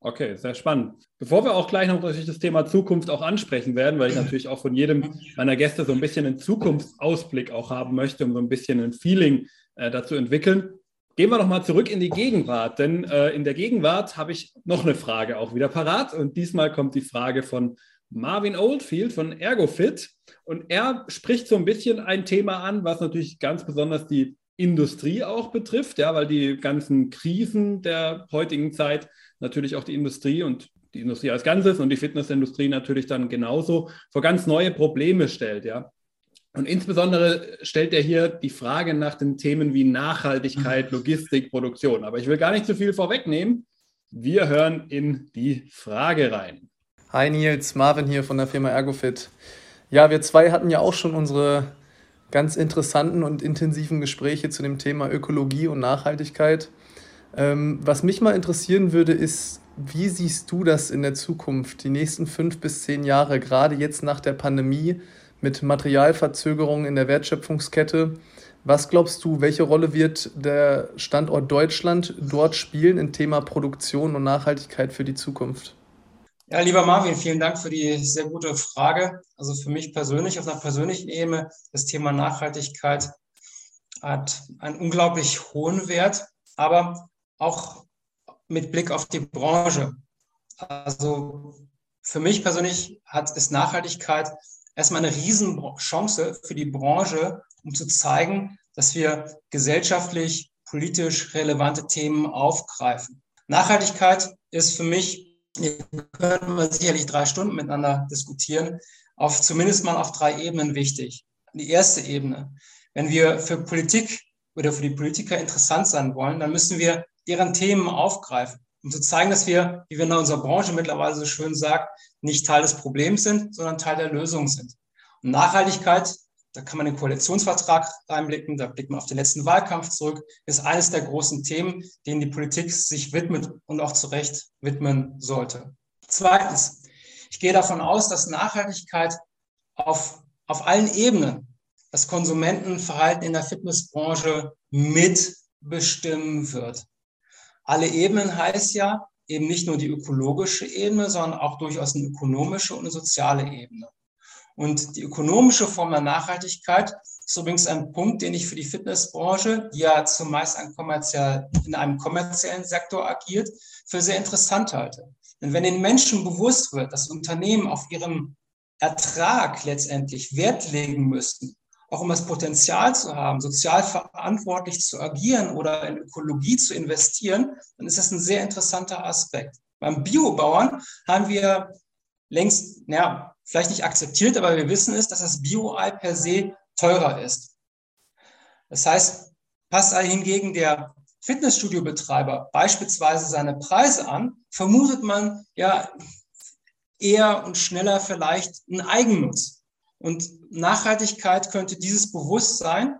Okay, sehr spannend. Bevor wir auch gleich noch das Thema Zukunft auch ansprechen werden, weil ich natürlich auch von jedem meiner Gäste so ein bisschen einen Zukunftsausblick auch haben möchte, um so ein bisschen ein Feeling äh, dazu entwickeln, Gehen wir noch mal zurück in die Gegenwart, denn äh, in der Gegenwart habe ich noch eine Frage auch wieder parat und diesmal kommt die Frage von Marvin Oldfield von ErgoFit und er spricht so ein bisschen ein Thema an, was natürlich ganz besonders die Industrie auch betrifft, ja, weil die ganzen Krisen der heutigen Zeit natürlich auch die Industrie und die Industrie als Ganzes und die Fitnessindustrie natürlich dann genauso vor ganz neue Probleme stellt, ja. Und insbesondere stellt er hier die Frage nach den Themen wie Nachhaltigkeit, Logistik, Produktion. Aber ich will gar nicht zu viel vorwegnehmen. Wir hören in die Frage rein. Hi Nils, Marvin hier von der Firma Ergofit. Ja, wir zwei hatten ja auch schon unsere ganz interessanten und intensiven Gespräche zu dem Thema Ökologie und Nachhaltigkeit. Ähm, was mich mal interessieren würde, ist, wie siehst du das in der Zukunft, die nächsten fünf bis zehn Jahre, gerade jetzt nach der Pandemie? Mit Materialverzögerungen in der Wertschöpfungskette. Was glaubst du, welche Rolle wird der Standort Deutschland dort spielen im Thema Produktion und Nachhaltigkeit für die Zukunft? Ja, lieber Marvin, vielen Dank für die sehr gute Frage. Also für mich persönlich, auf einer persönlichen Ebene, das Thema Nachhaltigkeit hat einen unglaublich hohen Wert, aber auch mit Blick auf die Branche. Also für mich persönlich hat, ist Nachhaltigkeit erstmal eine Riesenchance für die Branche, um zu zeigen, dass wir gesellschaftlich, politisch relevante Themen aufgreifen. Nachhaltigkeit ist für mich, hier können wir sicherlich drei Stunden miteinander diskutieren, auf zumindest mal auf drei Ebenen wichtig. Die erste Ebene, wenn wir für Politik oder für die Politiker interessant sein wollen, dann müssen wir deren Themen aufgreifen um zu zeigen, dass wir, wie wir in unserer Branche mittlerweile so schön sagt, nicht Teil des Problems sind, sondern Teil der Lösung sind. Und Nachhaltigkeit, da kann man den Koalitionsvertrag reinblicken, da blickt man auf den letzten Wahlkampf zurück, ist eines der großen Themen, denen die Politik sich widmet und auch zu Recht widmen sollte. Zweitens, ich gehe davon aus, dass Nachhaltigkeit auf, auf allen Ebenen das Konsumentenverhalten in der Fitnessbranche mitbestimmen wird. Alle Ebenen heißt ja eben nicht nur die ökologische Ebene, sondern auch durchaus eine ökonomische und eine soziale Ebene. Und die ökonomische Form der Nachhaltigkeit ist übrigens ein Punkt, den ich für die Fitnessbranche, die ja zumeist ein kommerziell, in einem kommerziellen Sektor agiert, für sehr interessant halte. Denn wenn den Menschen bewusst wird, dass Unternehmen auf ihren Ertrag letztendlich Wert legen müssen, auch um das Potenzial zu haben, sozial verantwortlich zu agieren oder in Ökologie zu investieren, dann ist das ein sehr interessanter Aspekt. Beim Biobauern haben wir längst, ja, vielleicht nicht akzeptiert, aber wir wissen es, dass das Bio-Ei per se teurer ist. Das heißt, passt hingegen der Fitnessstudio-Betreiber beispielsweise seine Preise an, vermutet man ja eher und schneller vielleicht einen Eigennutz. Und Nachhaltigkeit könnte dieses Bewusstsein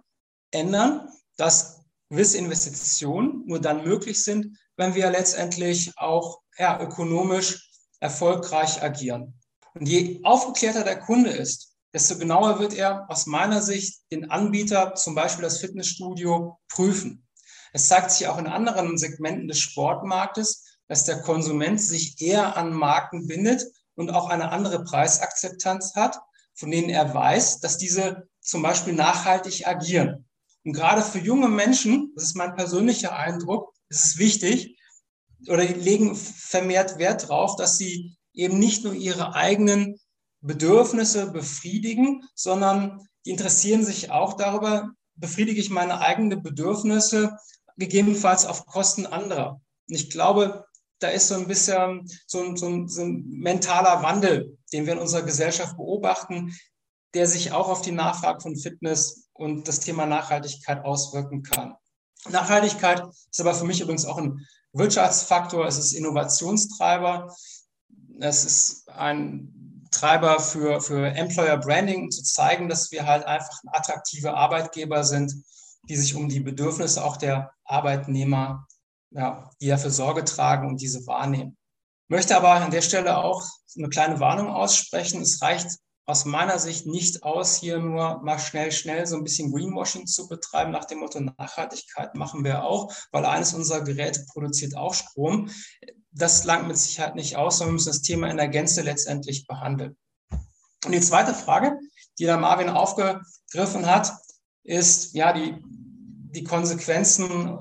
ändern, dass gewisse Investitionen nur dann möglich sind, wenn wir letztendlich auch ja, ökonomisch erfolgreich agieren. Und je aufgeklärter der Kunde ist, desto genauer wird er aus meiner Sicht den Anbieter, zum Beispiel das Fitnessstudio, prüfen. Es zeigt sich auch in anderen Segmenten des Sportmarktes, dass der Konsument sich eher an Marken bindet und auch eine andere Preisakzeptanz hat von denen er weiß, dass diese zum Beispiel nachhaltig agieren. Und gerade für junge Menschen, das ist mein persönlicher Eindruck, ist es wichtig oder legen vermehrt Wert darauf, dass sie eben nicht nur ihre eigenen Bedürfnisse befriedigen, sondern die interessieren sich auch darüber, befriedige ich meine eigenen Bedürfnisse gegebenenfalls auf Kosten anderer. Und ich glaube, da ist so ein bisschen so ein, so, ein, so ein mentaler Wandel, den wir in unserer Gesellschaft beobachten, der sich auch auf die Nachfrage von Fitness und das Thema Nachhaltigkeit auswirken kann. Nachhaltigkeit ist aber für mich übrigens auch ein Wirtschaftsfaktor, es ist Innovationstreiber, es ist ein Treiber für, für Employer Branding, zu zeigen, dass wir halt einfach attraktive Arbeitgeber sind, die sich um die Bedürfnisse auch der Arbeitnehmer ja, die dafür Sorge tragen und diese wahrnehmen. Möchte aber an der Stelle auch eine kleine Warnung aussprechen. Es reicht aus meiner Sicht nicht aus, hier nur mal schnell, schnell so ein bisschen Greenwashing zu betreiben, nach dem Motto Nachhaltigkeit machen wir auch, weil eines unserer Geräte produziert auch Strom. Das langt mit Sicherheit nicht aus, sondern wir müssen das Thema in der Gänze letztendlich behandeln. Und die zweite Frage, die da Marvin aufgegriffen hat, ist ja die, die Konsequenzen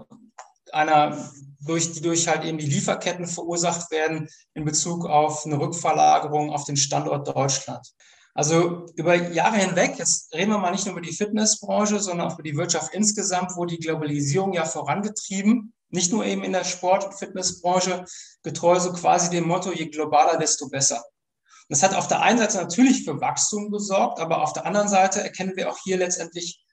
einer durch, die durch halt eben die Lieferketten verursacht werden in Bezug auf eine Rückverlagerung auf den Standort Deutschland. Also über Jahre hinweg, jetzt reden wir mal nicht nur über die Fitnessbranche, sondern auch über die Wirtschaft insgesamt, wo die Globalisierung ja vorangetrieben, nicht nur eben in der Sport- und Fitnessbranche, getreu so quasi dem Motto, je globaler, desto besser. das hat auf der einen Seite natürlich für Wachstum gesorgt, aber auf der anderen Seite erkennen wir auch hier letztendlich,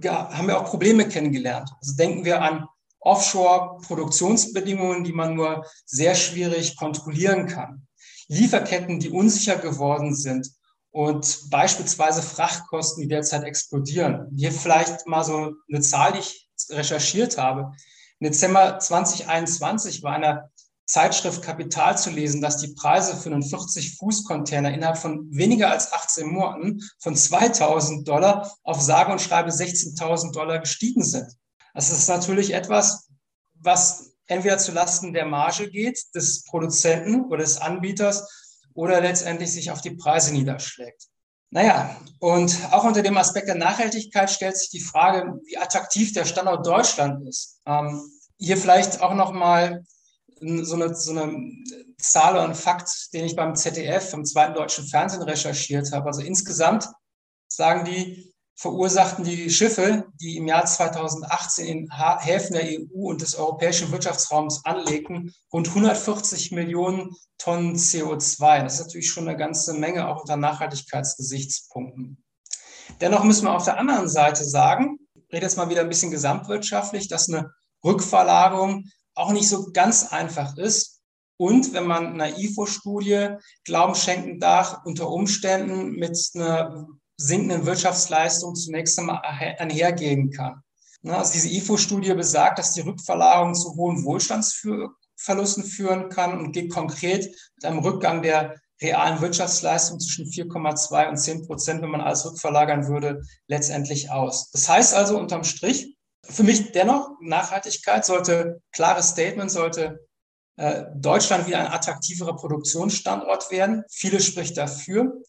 ja, haben wir auch Probleme kennengelernt. Also denken wir an Offshore-Produktionsbedingungen, die man nur sehr schwierig kontrollieren kann. Lieferketten, die unsicher geworden sind und beispielsweise Frachtkosten, die derzeit explodieren. Hier vielleicht mal so eine Zahl, die ich recherchiert habe. Im Dezember 2021 war in der Zeitschrift Kapital zu lesen, dass die Preise für einen 40-Fuß-Container innerhalb von weniger als 18 Monaten von 2000 Dollar auf sage und schreibe 16.000 Dollar gestiegen sind. Das ist natürlich etwas, was entweder zulasten der Marge geht, des Produzenten oder des Anbieters oder letztendlich sich auf die Preise niederschlägt. Naja, und auch unter dem Aspekt der Nachhaltigkeit stellt sich die Frage, wie attraktiv der Standort Deutschland ist. Ähm, hier vielleicht auch nochmal so eine, so eine Zahl ein Fakt, den ich beim ZDF, vom zweiten deutschen Fernsehen recherchiert habe. Also insgesamt sagen die, verursachten die Schiffe, die im Jahr 2018 in Häfen der EU und des europäischen Wirtschaftsraums anlegten, rund 140 Millionen Tonnen CO2. Das ist natürlich schon eine ganze Menge, auch unter Nachhaltigkeitsgesichtspunkten. Dennoch müssen wir auf der anderen Seite sagen, ich rede jetzt mal wieder ein bisschen gesamtwirtschaftlich, dass eine Rückverlagerung auch nicht so ganz einfach ist. Und wenn man einer IFO-Studie Glauben schenken darf, unter Umständen mit einer sinkenden Wirtschaftsleistung zunächst einmal einhergehen kann. Also diese IFO-Studie besagt, dass die Rückverlagerung zu hohen Wohlstandsverlusten führen kann und geht konkret mit einem Rückgang der realen Wirtschaftsleistung zwischen 4,2 und 10 Prozent, wenn man alles rückverlagern würde, letztendlich aus. Das heißt also unterm Strich, für mich dennoch, Nachhaltigkeit sollte, klares Statement, sollte äh, Deutschland wieder ein attraktiverer Produktionsstandort werden. Viele spricht dafür.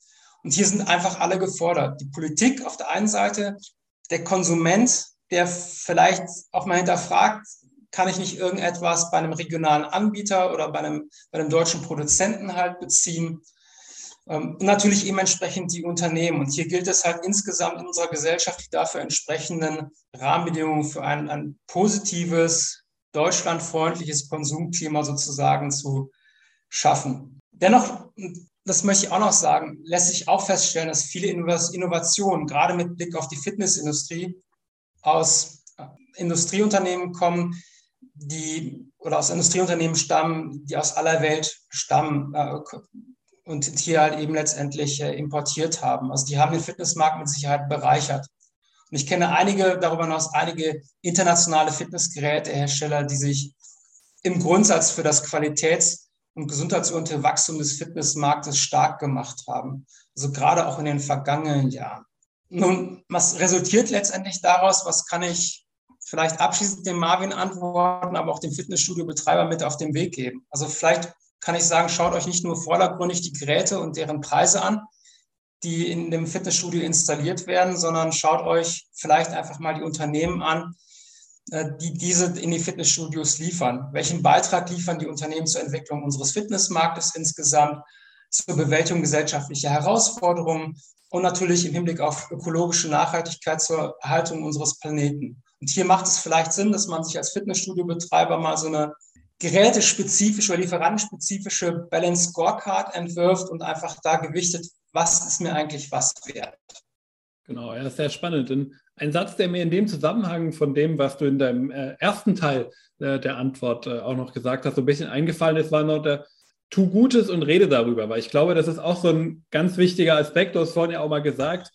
Und hier sind einfach alle gefordert. Die Politik auf der einen Seite, der Konsument, der vielleicht auch mal hinterfragt, kann ich nicht irgendetwas bei einem regionalen Anbieter oder bei einem, bei einem deutschen Produzenten halt beziehen. Ähm, und natürlich eben entsprechend die Unternehmen. Und hier gilt es halt insgesamt in unserer Gesellschaft die dafür entsprechenden Rahmenbedingungen für ein, ein positives, deutschlandfreundliches Konsumklima sozusagen zu schaffen. Dennoch, das möchte ich auch noch sagen, lässt sich auch feststellen, dass viele Innovationen, gerade mit Blick auf die Fitnessindustrie, aus äh, Industrieunternehmen kommen, die oder aus Industrieunternehmen stammen, die aus aller Welt stammen äh, und hier halt eben letztendlich äh, importiert haben. Also die haben den Fitnessmarkt mit Sicherheit bereichert. Und ich kenne einige, darüber hinaus einige internationale Fitnessgerätehersteller, die sich im Grundsatz für das Qualitäts- und gesundheitsorientierte Wachstum des Fitnessmarktes stark gemacht haben. Also gerade auch in den vergangenen Jahren. Nun, was resultiert letztendlich daraus? Was kann ich vielleicht abschließend dem Marvin antworten, aber auch dem Fitnessstudio-Betreiber mit auf den Weg geben? Also vielleicht kann ich sagen, schaut euch nicht nur vordergründig die Geräte und deren Preise an, die in dem Fitnessstudio installiert werden, sondern schaut euch vielleicht einfach mal die Unternehmen an, die diese in die Fitnessstudios liefern. Welchen Beitrag liefern die Unternehmen zur Entwicklung unseres Fitnessmarktes insgesamt, zur Bewältigung gesellschaftlicher Herausforderungen und natürlich im Hinblick auf ökologische Nachhaltigkeit zur Erhaltung unseres Planeten. Und hier macht es vielleicht Sinn, dass man sich als Fitnessstudio-Betreiber mal so eine gerätespezifische oder lieferantenspezifische Balance Scorecard entwirft und einfach da gewichtet, was ist mir eigentlich was wert. Genau, ja, sehr spannend. Denn ein Satz, der mir in dem Zusammenhang von dem, was du in deinem äh, ersten Teil äh, der Antwort äh, auch noch gesagt hast, so ein bisschen eingefallen ist, war noch der Tu Gutes und rede darüber, weil ich glaube, das ist auch so ein ganz wichtiger Aspekt. Du hast vorhin ja auch mal gesagt,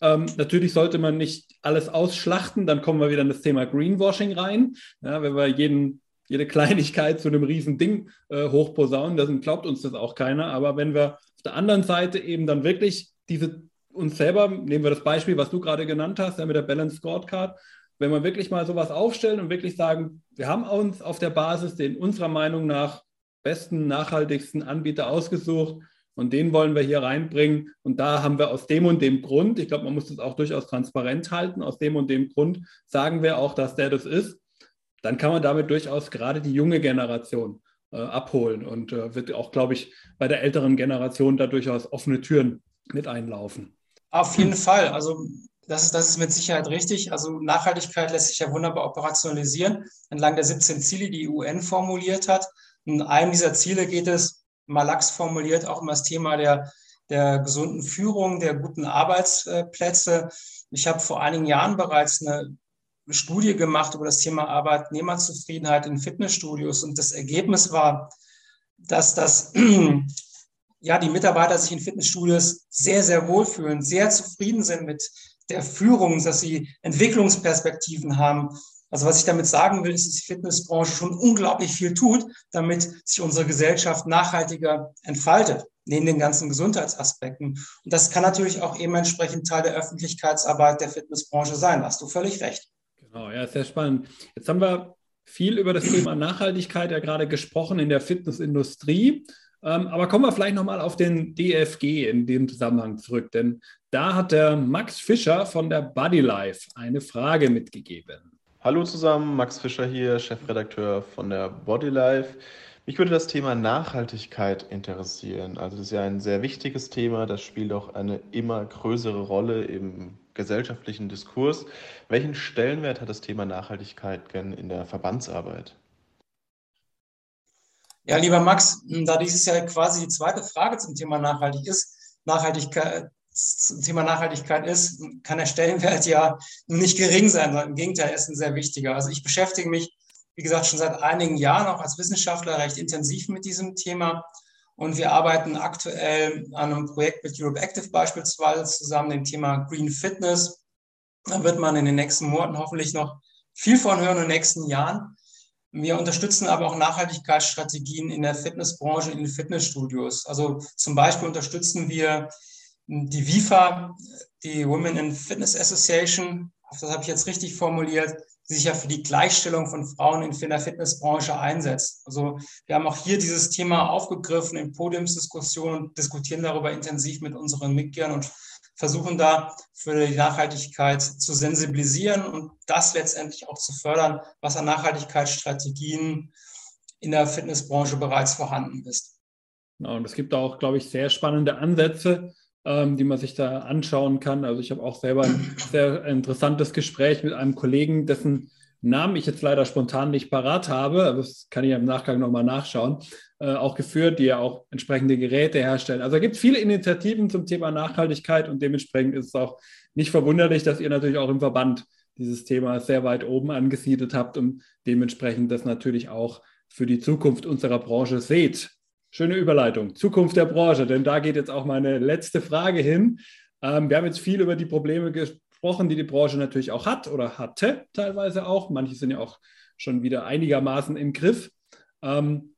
ähm, natürlich sollte man nicht alles ausschlachten, dann kommen wir wieder in das Thema Greenwashing rein. Ja, wenn wir jeden, jede Kleinigkeit zu einem riesen Ding äh, hochposaunen, dann glaubt uns das auch keiner. Aber wenn wir auf der anderen Seite eben dann wirklich diese uns selber, nehmen wir das Beispiel, was du gerade genannt hast, ja, mit der Balance Scorecard, wenn wir wirklich mal sowas aufstellen und wirklich sagen, wir haben uns auf der Basis den unserer Meinung nach besten, nachhaltigsten Anbieter ausgesucht und den wollen wir hier reinbringen. Und da haben wir aus dem und dem Grund, ich glaube, man muss das auch durchaus transparent halten, aus dem und dem Grund sagen wir auch, dass der das ist. dann kann man damit durchaus gerade die junge Generation äh, abholen und äh, wird auch, glaube ich, bei der älteren Generation da durchaus offene Türen mit einlaufen. Auf jeden Fall. Also das ist, das ist mit Sicherheit richtig. Also Nachhaltigkeit lässt sich ja wunderbar operationalisieren entlang der 17 Ziele, die die UN formuliert hat. In einem dieser Ziele geht es, Malax formuliert, auch um das Thema der, der gesunden Führung, der guten Arbeitsplätze. Ich habe vor einigen Jahren bereits eine Studie gemacht über das Thema Arbeitnehmerzufriedenheit in Fitnessstudios und das Ergebnis war, dass das ja, die Mitarbeiter sich in Fitnessstudios sehr, sehr wohlfühlen, sehr zufrieden sind mit der Führung, dass sie Entwicklungsperspektiven haben. Also was ich damit sagen will, ist, dass die Fitnessbranche schon unglaublich viel tut, damit sich unsere Gesellschaft nachhaltiger entfaltet, neben den ganzen Gesundheitsaspekten. Und das kann natürlich auch eben entsprechend Teil der Öffentlichkeitsarbeit der Fitnessbranche sein. Hast du völlig recht. Genau, ja, sehr spannend. Jetzt haben wir viel über das Thema Nachhaltigkeit ja gerade gesprochen in der Fitnessindustrie. Ähm, aber kommen wir vielleicht nochmal auf den DFG in dem Zusammenhang zurück, denn da hat der Max Fischer von der Bodylife eine Frage mitgegeben. Hallo zusammen, Max Fischer hier, Chefredakteur von der Bodylife. Mich würde das Thema Nachhaltigkeit interessieren. Also das ist ja ein sehr wichtiges Thema, das spielt auch eine immer größere Rolle im gesellschaftlichen Diskurs. Welchen Stellenwert hat das Thema Nachhaltigkeit denn in der Verbandsarbeit? Ja, lieber Max, da dieses ja quasi die zweite Frage zum Thema Nachhaltig ist, Nachhaltigkeit, zum Thema Nachhaltigkeit ist, kann der Stellenwert ja nicht gering sein, sondern im Gegenteil, ist ein sehr wichtiger. Also ich beschäftige mich, wie gesagt, schon seit einigen Jahren auch als Wissenschaftler recht intensiv mit diesem Thema. Und wir arbeiten aktuell an einem Projekt mit Europe Active beispielsweise zusammen, dem Thema Green Fitness. Da wird man in den nächsten Monaten hoffentlich noch viel von hören in den nächsten Jahren. Wir unterstützen aber auch Nachhaltigkeitsstrategien in der Fitnessbranche, in den Fitnessstudios. Also zum Beispiel unterstützen wir die WIFA, die Women in Fitness Association, das habe ich jetzt richtig formuliert, die sich ja für die Gleichstellung von Frauen in der Fitnessbranche einsetzt. Also wir haben auch hier dieses Thema aufgegriffen in Podiumsdiskussionen und diskutieren darüber intensiv mit unseren Mitgliedern und versuchen da für die Nachhaltigkeit zu sensibilisieren und das letztendlich auch zu fördern, was an Nachhaltigkeitsstrategien in der Fitnessbranche bereits vorhanden ist. Genau, und es gibt auch, glaube ich, sehr spannende Ansätze, ähm, die man sich da anschauen kann. Also ich habe auch selber ein sehr interessantes Gespräch mit einem Kollegen, dessen Namen ich jetzt leider spontan nicht parat habe, aber das kann ich im Nachgang nochmal nachschauen, äh, auch geführt, die ja auch entsprechende Geräte herstellen. Also es gibt viele Initiativen zum Thema Nachhaltigkeit und dementsprechend ist es auch nicht verwunderlich, dass ihr natürlich auch im Verband dieses Thema sehr weit oben angesiedelt habt und dementsprechend das natürlich auch für die Zukunft unserer Branche seht. Schöne Überleitung. Zukunft der Branche, denn da geht jetzt auch meine letzte Frage hin. Ähm, wir haben jetzt viel über die Probleme gesprochen, die die Branche natürlich auch hat oder hatte teilweise auch. Manche sind ja auch schon wieder einigermaßen im Griff. Ähm,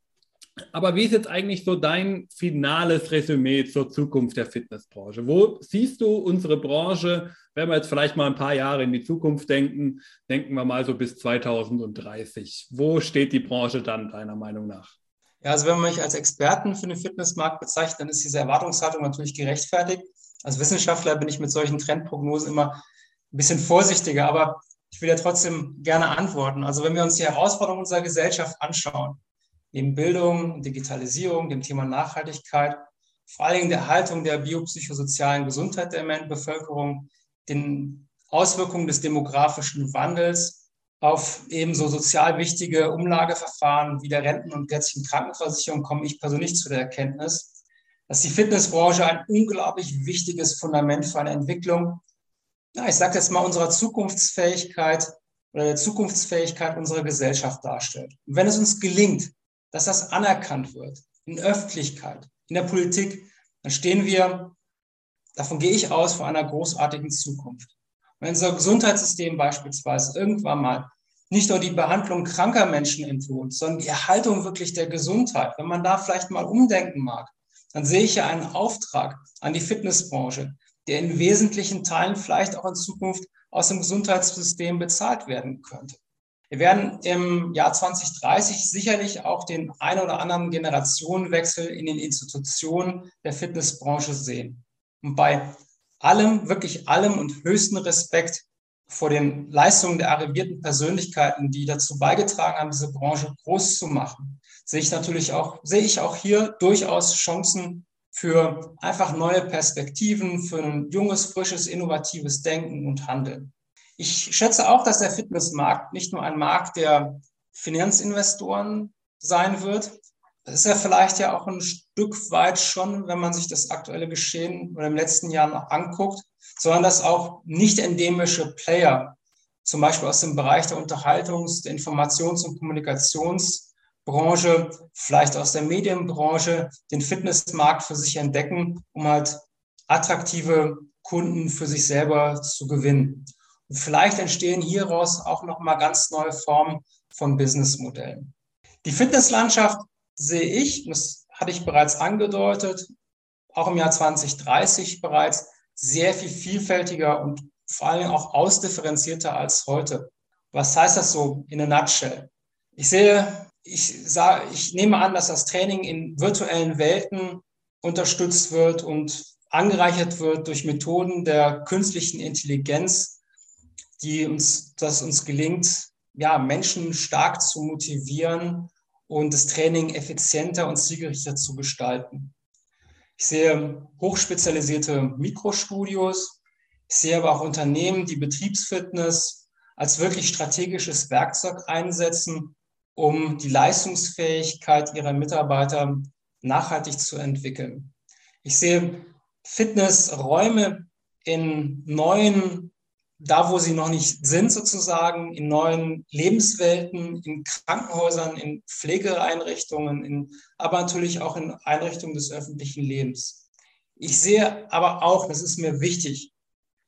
aber wie ist jetzt eigentlich so dein finales Resümee zur Zukunft der Fitnessbranche? Wo siehst du unsere Branche, wenn wir jetzt vielleicht mal ein paar Jahre in die Zukunft denken, denken wir mal so bis 2030. Wo steht die Branche dann deiner Meinung nach? Ja, also wenn man mich als Experten für den Fitnessmarkt bezeichnet, dann ist diese Erwartungshaltung natürlich gerechtfertigt. Als Wissenschaftler bin ich mit solchen Trendprognosen immer ein bisschen vorsichtiger, aber ich will ja trotzdem gerne antworten. Also wenn wir uns die Herausforderungen unserer Gesellschaft anschauen, neben Bildung, Digitalisierung, dem Thema Nachhaltigkeit, vor allen Dingen der Erhaltung der biopsychosozialen Gesundheit der Bevölkerung, den Auswirkungen des demografischen Wandels auf ebenso sozial wichtige Umlageverfahren wie der Renten- und gesetzlichen Krankenversicherung komme ich persönlich zu der Erkenntnis, dass die Fitnessbranche ein unglaublich wichtiges Fundament für eine Entwicklung, ja, ich sage jetzt mal, unserer Zukunftsfähigkeit oder der Zukunftsfähigkeit unserer Gesellschaft darstellt. Und wenn es uns gelingt, dass das anerkannt wird in Öffentlichkeit, in der Politik, dann stehen wir, davon gehe ich aus, vor einer großartigen Zukunft. Wenn unser Gesundheitssystem beispielsweise irgendwann mal nicht nur die Behandlung kranker Menschen entlohnt, sondern die Erhaltung wirklich der Gesundheit, wenn man da vielleicht mal umdenken mag, dann sehe ich ja einen Auftrag an die Fitnessbranche, der in wesentlichen Teilen vielleicht auch in Zukunft aus dem Gesundheitssystem bezahlt werden könnte. Wir werden im Jahr 2030 sicherlich auch den ein oder anderen Generationenwechsel in den Institutionen der Fitnessbranche sehen. Und bei allem, wirklich allem und höchsten Respekt vor den Leistungen der arrivierten Persönlichkeiten, die dazu beigetragen haben, diese Branche groß zu machen, sehe ich natürlich auch, sehe ich auch hier durchaus Chancen für einfach neue Perspektiven, für ein junges, frisches, innovatives Denken und Handeln. Ich schätze auch, dass der Fitnessmarkt nicht nur ein Markt der Finanzinvestoren sein wird. Das ist ja vielleicht ja auch ein Stück weit schon, wenn man sich das aktuelle Geschehen in den letzten Jahren noch anguckt, sondern dass auch nicht endemische Player, zum Beispiel aus dem Bereich der Unterhaltungs-, der Informations- und Kommunikationsbranche, vielleicht aus der Medienbranche, den Fitnessmarkt für sich entdecken, um halt attraktive Kunden für sich selber zu gewinnen. Und vielleicht entstehen hieraus auch nochmal ganz neue Formen von Businessmodellen. Die Fitnesslandschaft sehe ich, das hatte ich bereits angedeutet, auch im Jahr 2030 bereits sehr viel vielfältiger und vor allem auch ausdifferenzierter als heute. Was heißt das so in a nutshell? Ich sehe, ich sage, ich nehme an, dass das Training in virtuellen Welten unterstützt wird und angereichert wird durch Methoden der künstlichen Intelligenz, die uns, dass uns gelingt, ja, Menschen stark zu motivieren und das Training effizienter und zielgerichtet zu gestalten. Ich sehe hochspezialisierte Mikrostudios. Ich sehe aber auch Unternehmen, die Betriebsfitness als wirklich strategisches Werkzeug einsetzen, um die Leistungsfähigkeit ihrer Mitarbeiter nachhaltig zu entwickeln. Ich sehe Fitnessräume in neuen da, wo sie noch nicht sind, sozusagen, in neuen Lebenswelten, in Krankenhäusern, in Pflegeeinrichtungen, in, aber natürlich auch in Einrichtungen des öffentlichen Lebens. Ich sehe aber auch, das ist mir wichtig,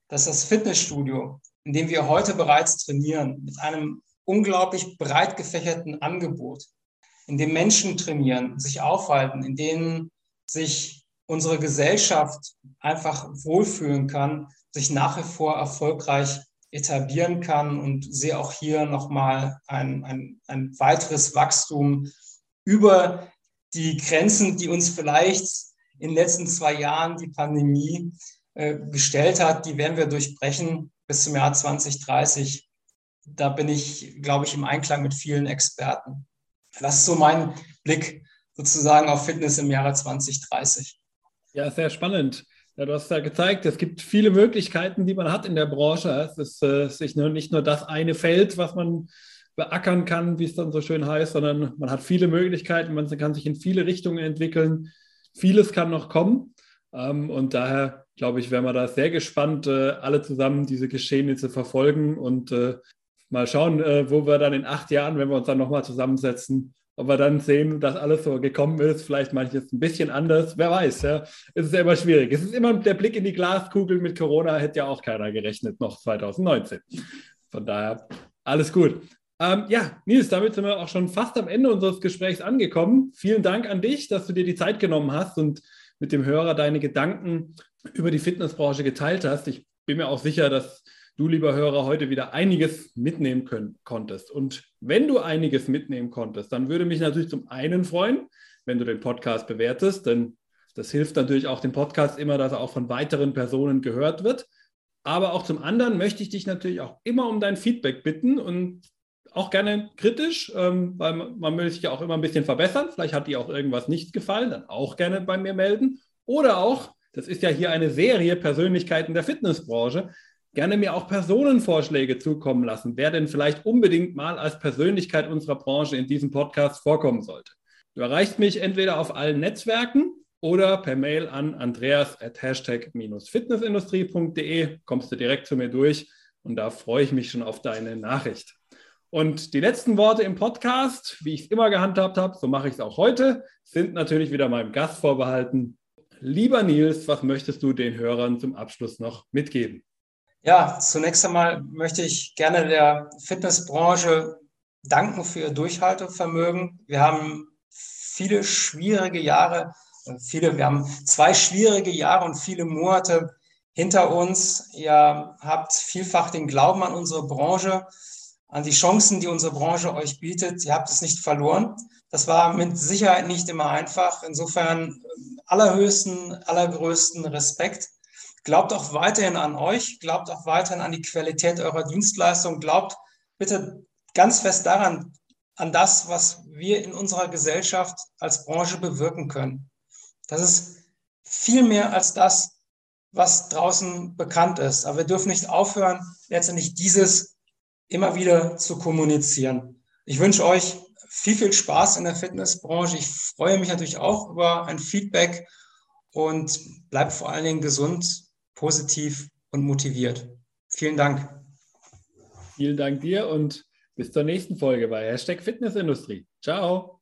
dass das Fitnessstudio, in dem wir heute bereits trainieren, mit einem unglaublich breit gefächerten Angebot, in dem Menschen trainieren, sich aufhalten, in denen sich unsere Gesellschaft einfach wohlfühlen kann, sich nach wie vor erfolgreich etablieren kann und sehe auch hier nochmal ein, ein, ein weiteres Wachstum über die Grenzen, die uns vielleicht in den letzten zwei Jahren die Pandemie äh, gestellt hat, die werden wir durchbrechen bis zum Jahr 2030. Da bin ich, glaube ich, im Einklang mit vielen Experten. Das ist so mein Blick sozusagen auf Fitness im Jahre 2030. Ja, sehr spannend. Ja, du hast ja gezeigt, es gibt viele Möglichkeiten, die man hat in der Branche. Es ist äh, sich nur, nicht nur das eine Feld, was man beackern kann, wie es dann so schön heißt, sondern man hat viele Möglichkeiten, man kann sich in viele Richtungen entwickeln. Vieles kann noch kommen. Ähm, und daher, glaube ich, wären wir da sehr gespannt, äh, alle zusammen diese Geschehnisse verfolgen und äh, mal schauen, äh, wo wir dann in acht Jahren, wenn wir uns dann nochmal zusammensetzen, ob wir dann sehen, dass alles so gekommen ist, vielleicht manches ein bisschen anders, wer weiß, ja. Es ist ja immer schwierig. Es ist immer der Blick in die Glaskugel mit Corona, hätte ja auch keiner gerechnet, noch 2019. Von daher, alles gut. Ähm, ja, Nils, damit sind wir auch schon fast am Ende unseres Gesprächs angekommen. Vielen Dank an dich, dass du dir die Zeit genommen hast und mit dem Hörer deine Gedanken über die Fitnessbranche geteilt hast. Ich bin mir auch sicher, dass du, lieber Hörer, heute wieder einiges mitnehmen können, konntest. Und wenn du einiges mitnehmen konntest, dann würde mich natürlich zum einen freuen, wenn du den Podcast bewertest, denn das hilft natürlich auch dem Podcast immer, dass er auch von weiteren Personen gehört wird. Aber auch zum anderen möchte ich dich natürlich auch immer um dein Feedback bitten und auch gerne kritisch, ähm, weil man will sich ja auch immer ein bisschen verbessern. Vielleicht hat dir auch irgendwas nicht gefallen, dann auch gerne bei mir melden. Oder auch, das ist ja hier eine Serie Persönlichkeiten der Fitnessbranche, gerne mir auch Personenvorschläge zukommen lassen, wer denn vielleicht unbedingt mal als Persönlichkeit unserer Branche in diesem Podcast vorkommen sollte. Du erreichst mich entweder auf allen Netzwerken oder per Mail an andreas at hashtag-fitnessindustrie.de kommst du direkt zu mir durch und da freue ich mich schon auf deine Nachricht. Und die letzten Worte im Podcast, wie ich es immer gehandhabt habe, so mache ich es auch heute, sind natürlich wieder meinem Gast vorbehalten. Lieber Nils, was möchtest du den Hörern zum Abschluss noch mitgeben? Ja, zunächst einmal möchte ich gerne der Fitnessbranche danken für ihr Durchhaltevermögen. Wir haben viele schwierige Jahre, äh, viele, wir haben zwei schwierige Jahre und viele Monate hinter uns. Ihr habt vielfach den Glauben an unsere Branche, an die Chancen, die unsere Branche euch bietet. Ihr habt es nicht verloren. Das war mit Sicherheit nicht immer einfach. Insofern äh, allerhöchsten, allergrößten Respekt glaubt auch weiterhin an euch, glaubt auch weiterhin an die Qualität eurer Dienstleistung, glaubt bitte ganz fest daran, an das, was wir in unserer Gesellschaft als Branche bewirken können. Das ist viel mehr als das, was draußen bekannt ist. Aber wir dürfen nicht aufhören, letztendlich dieses immer wieder zu kommunizieren. Ich wünsche euch viel, viel Spaß in der Fitnessbranche. Ich freue mich natürlich auch über ein Feedback und bleibt vor allen Dingen gesund, positiv und motiviert. Vielen Dank. Vielen Dank dir und bis zur nächsten Folge bei Hashtag Fitnessindustrie. Ciao.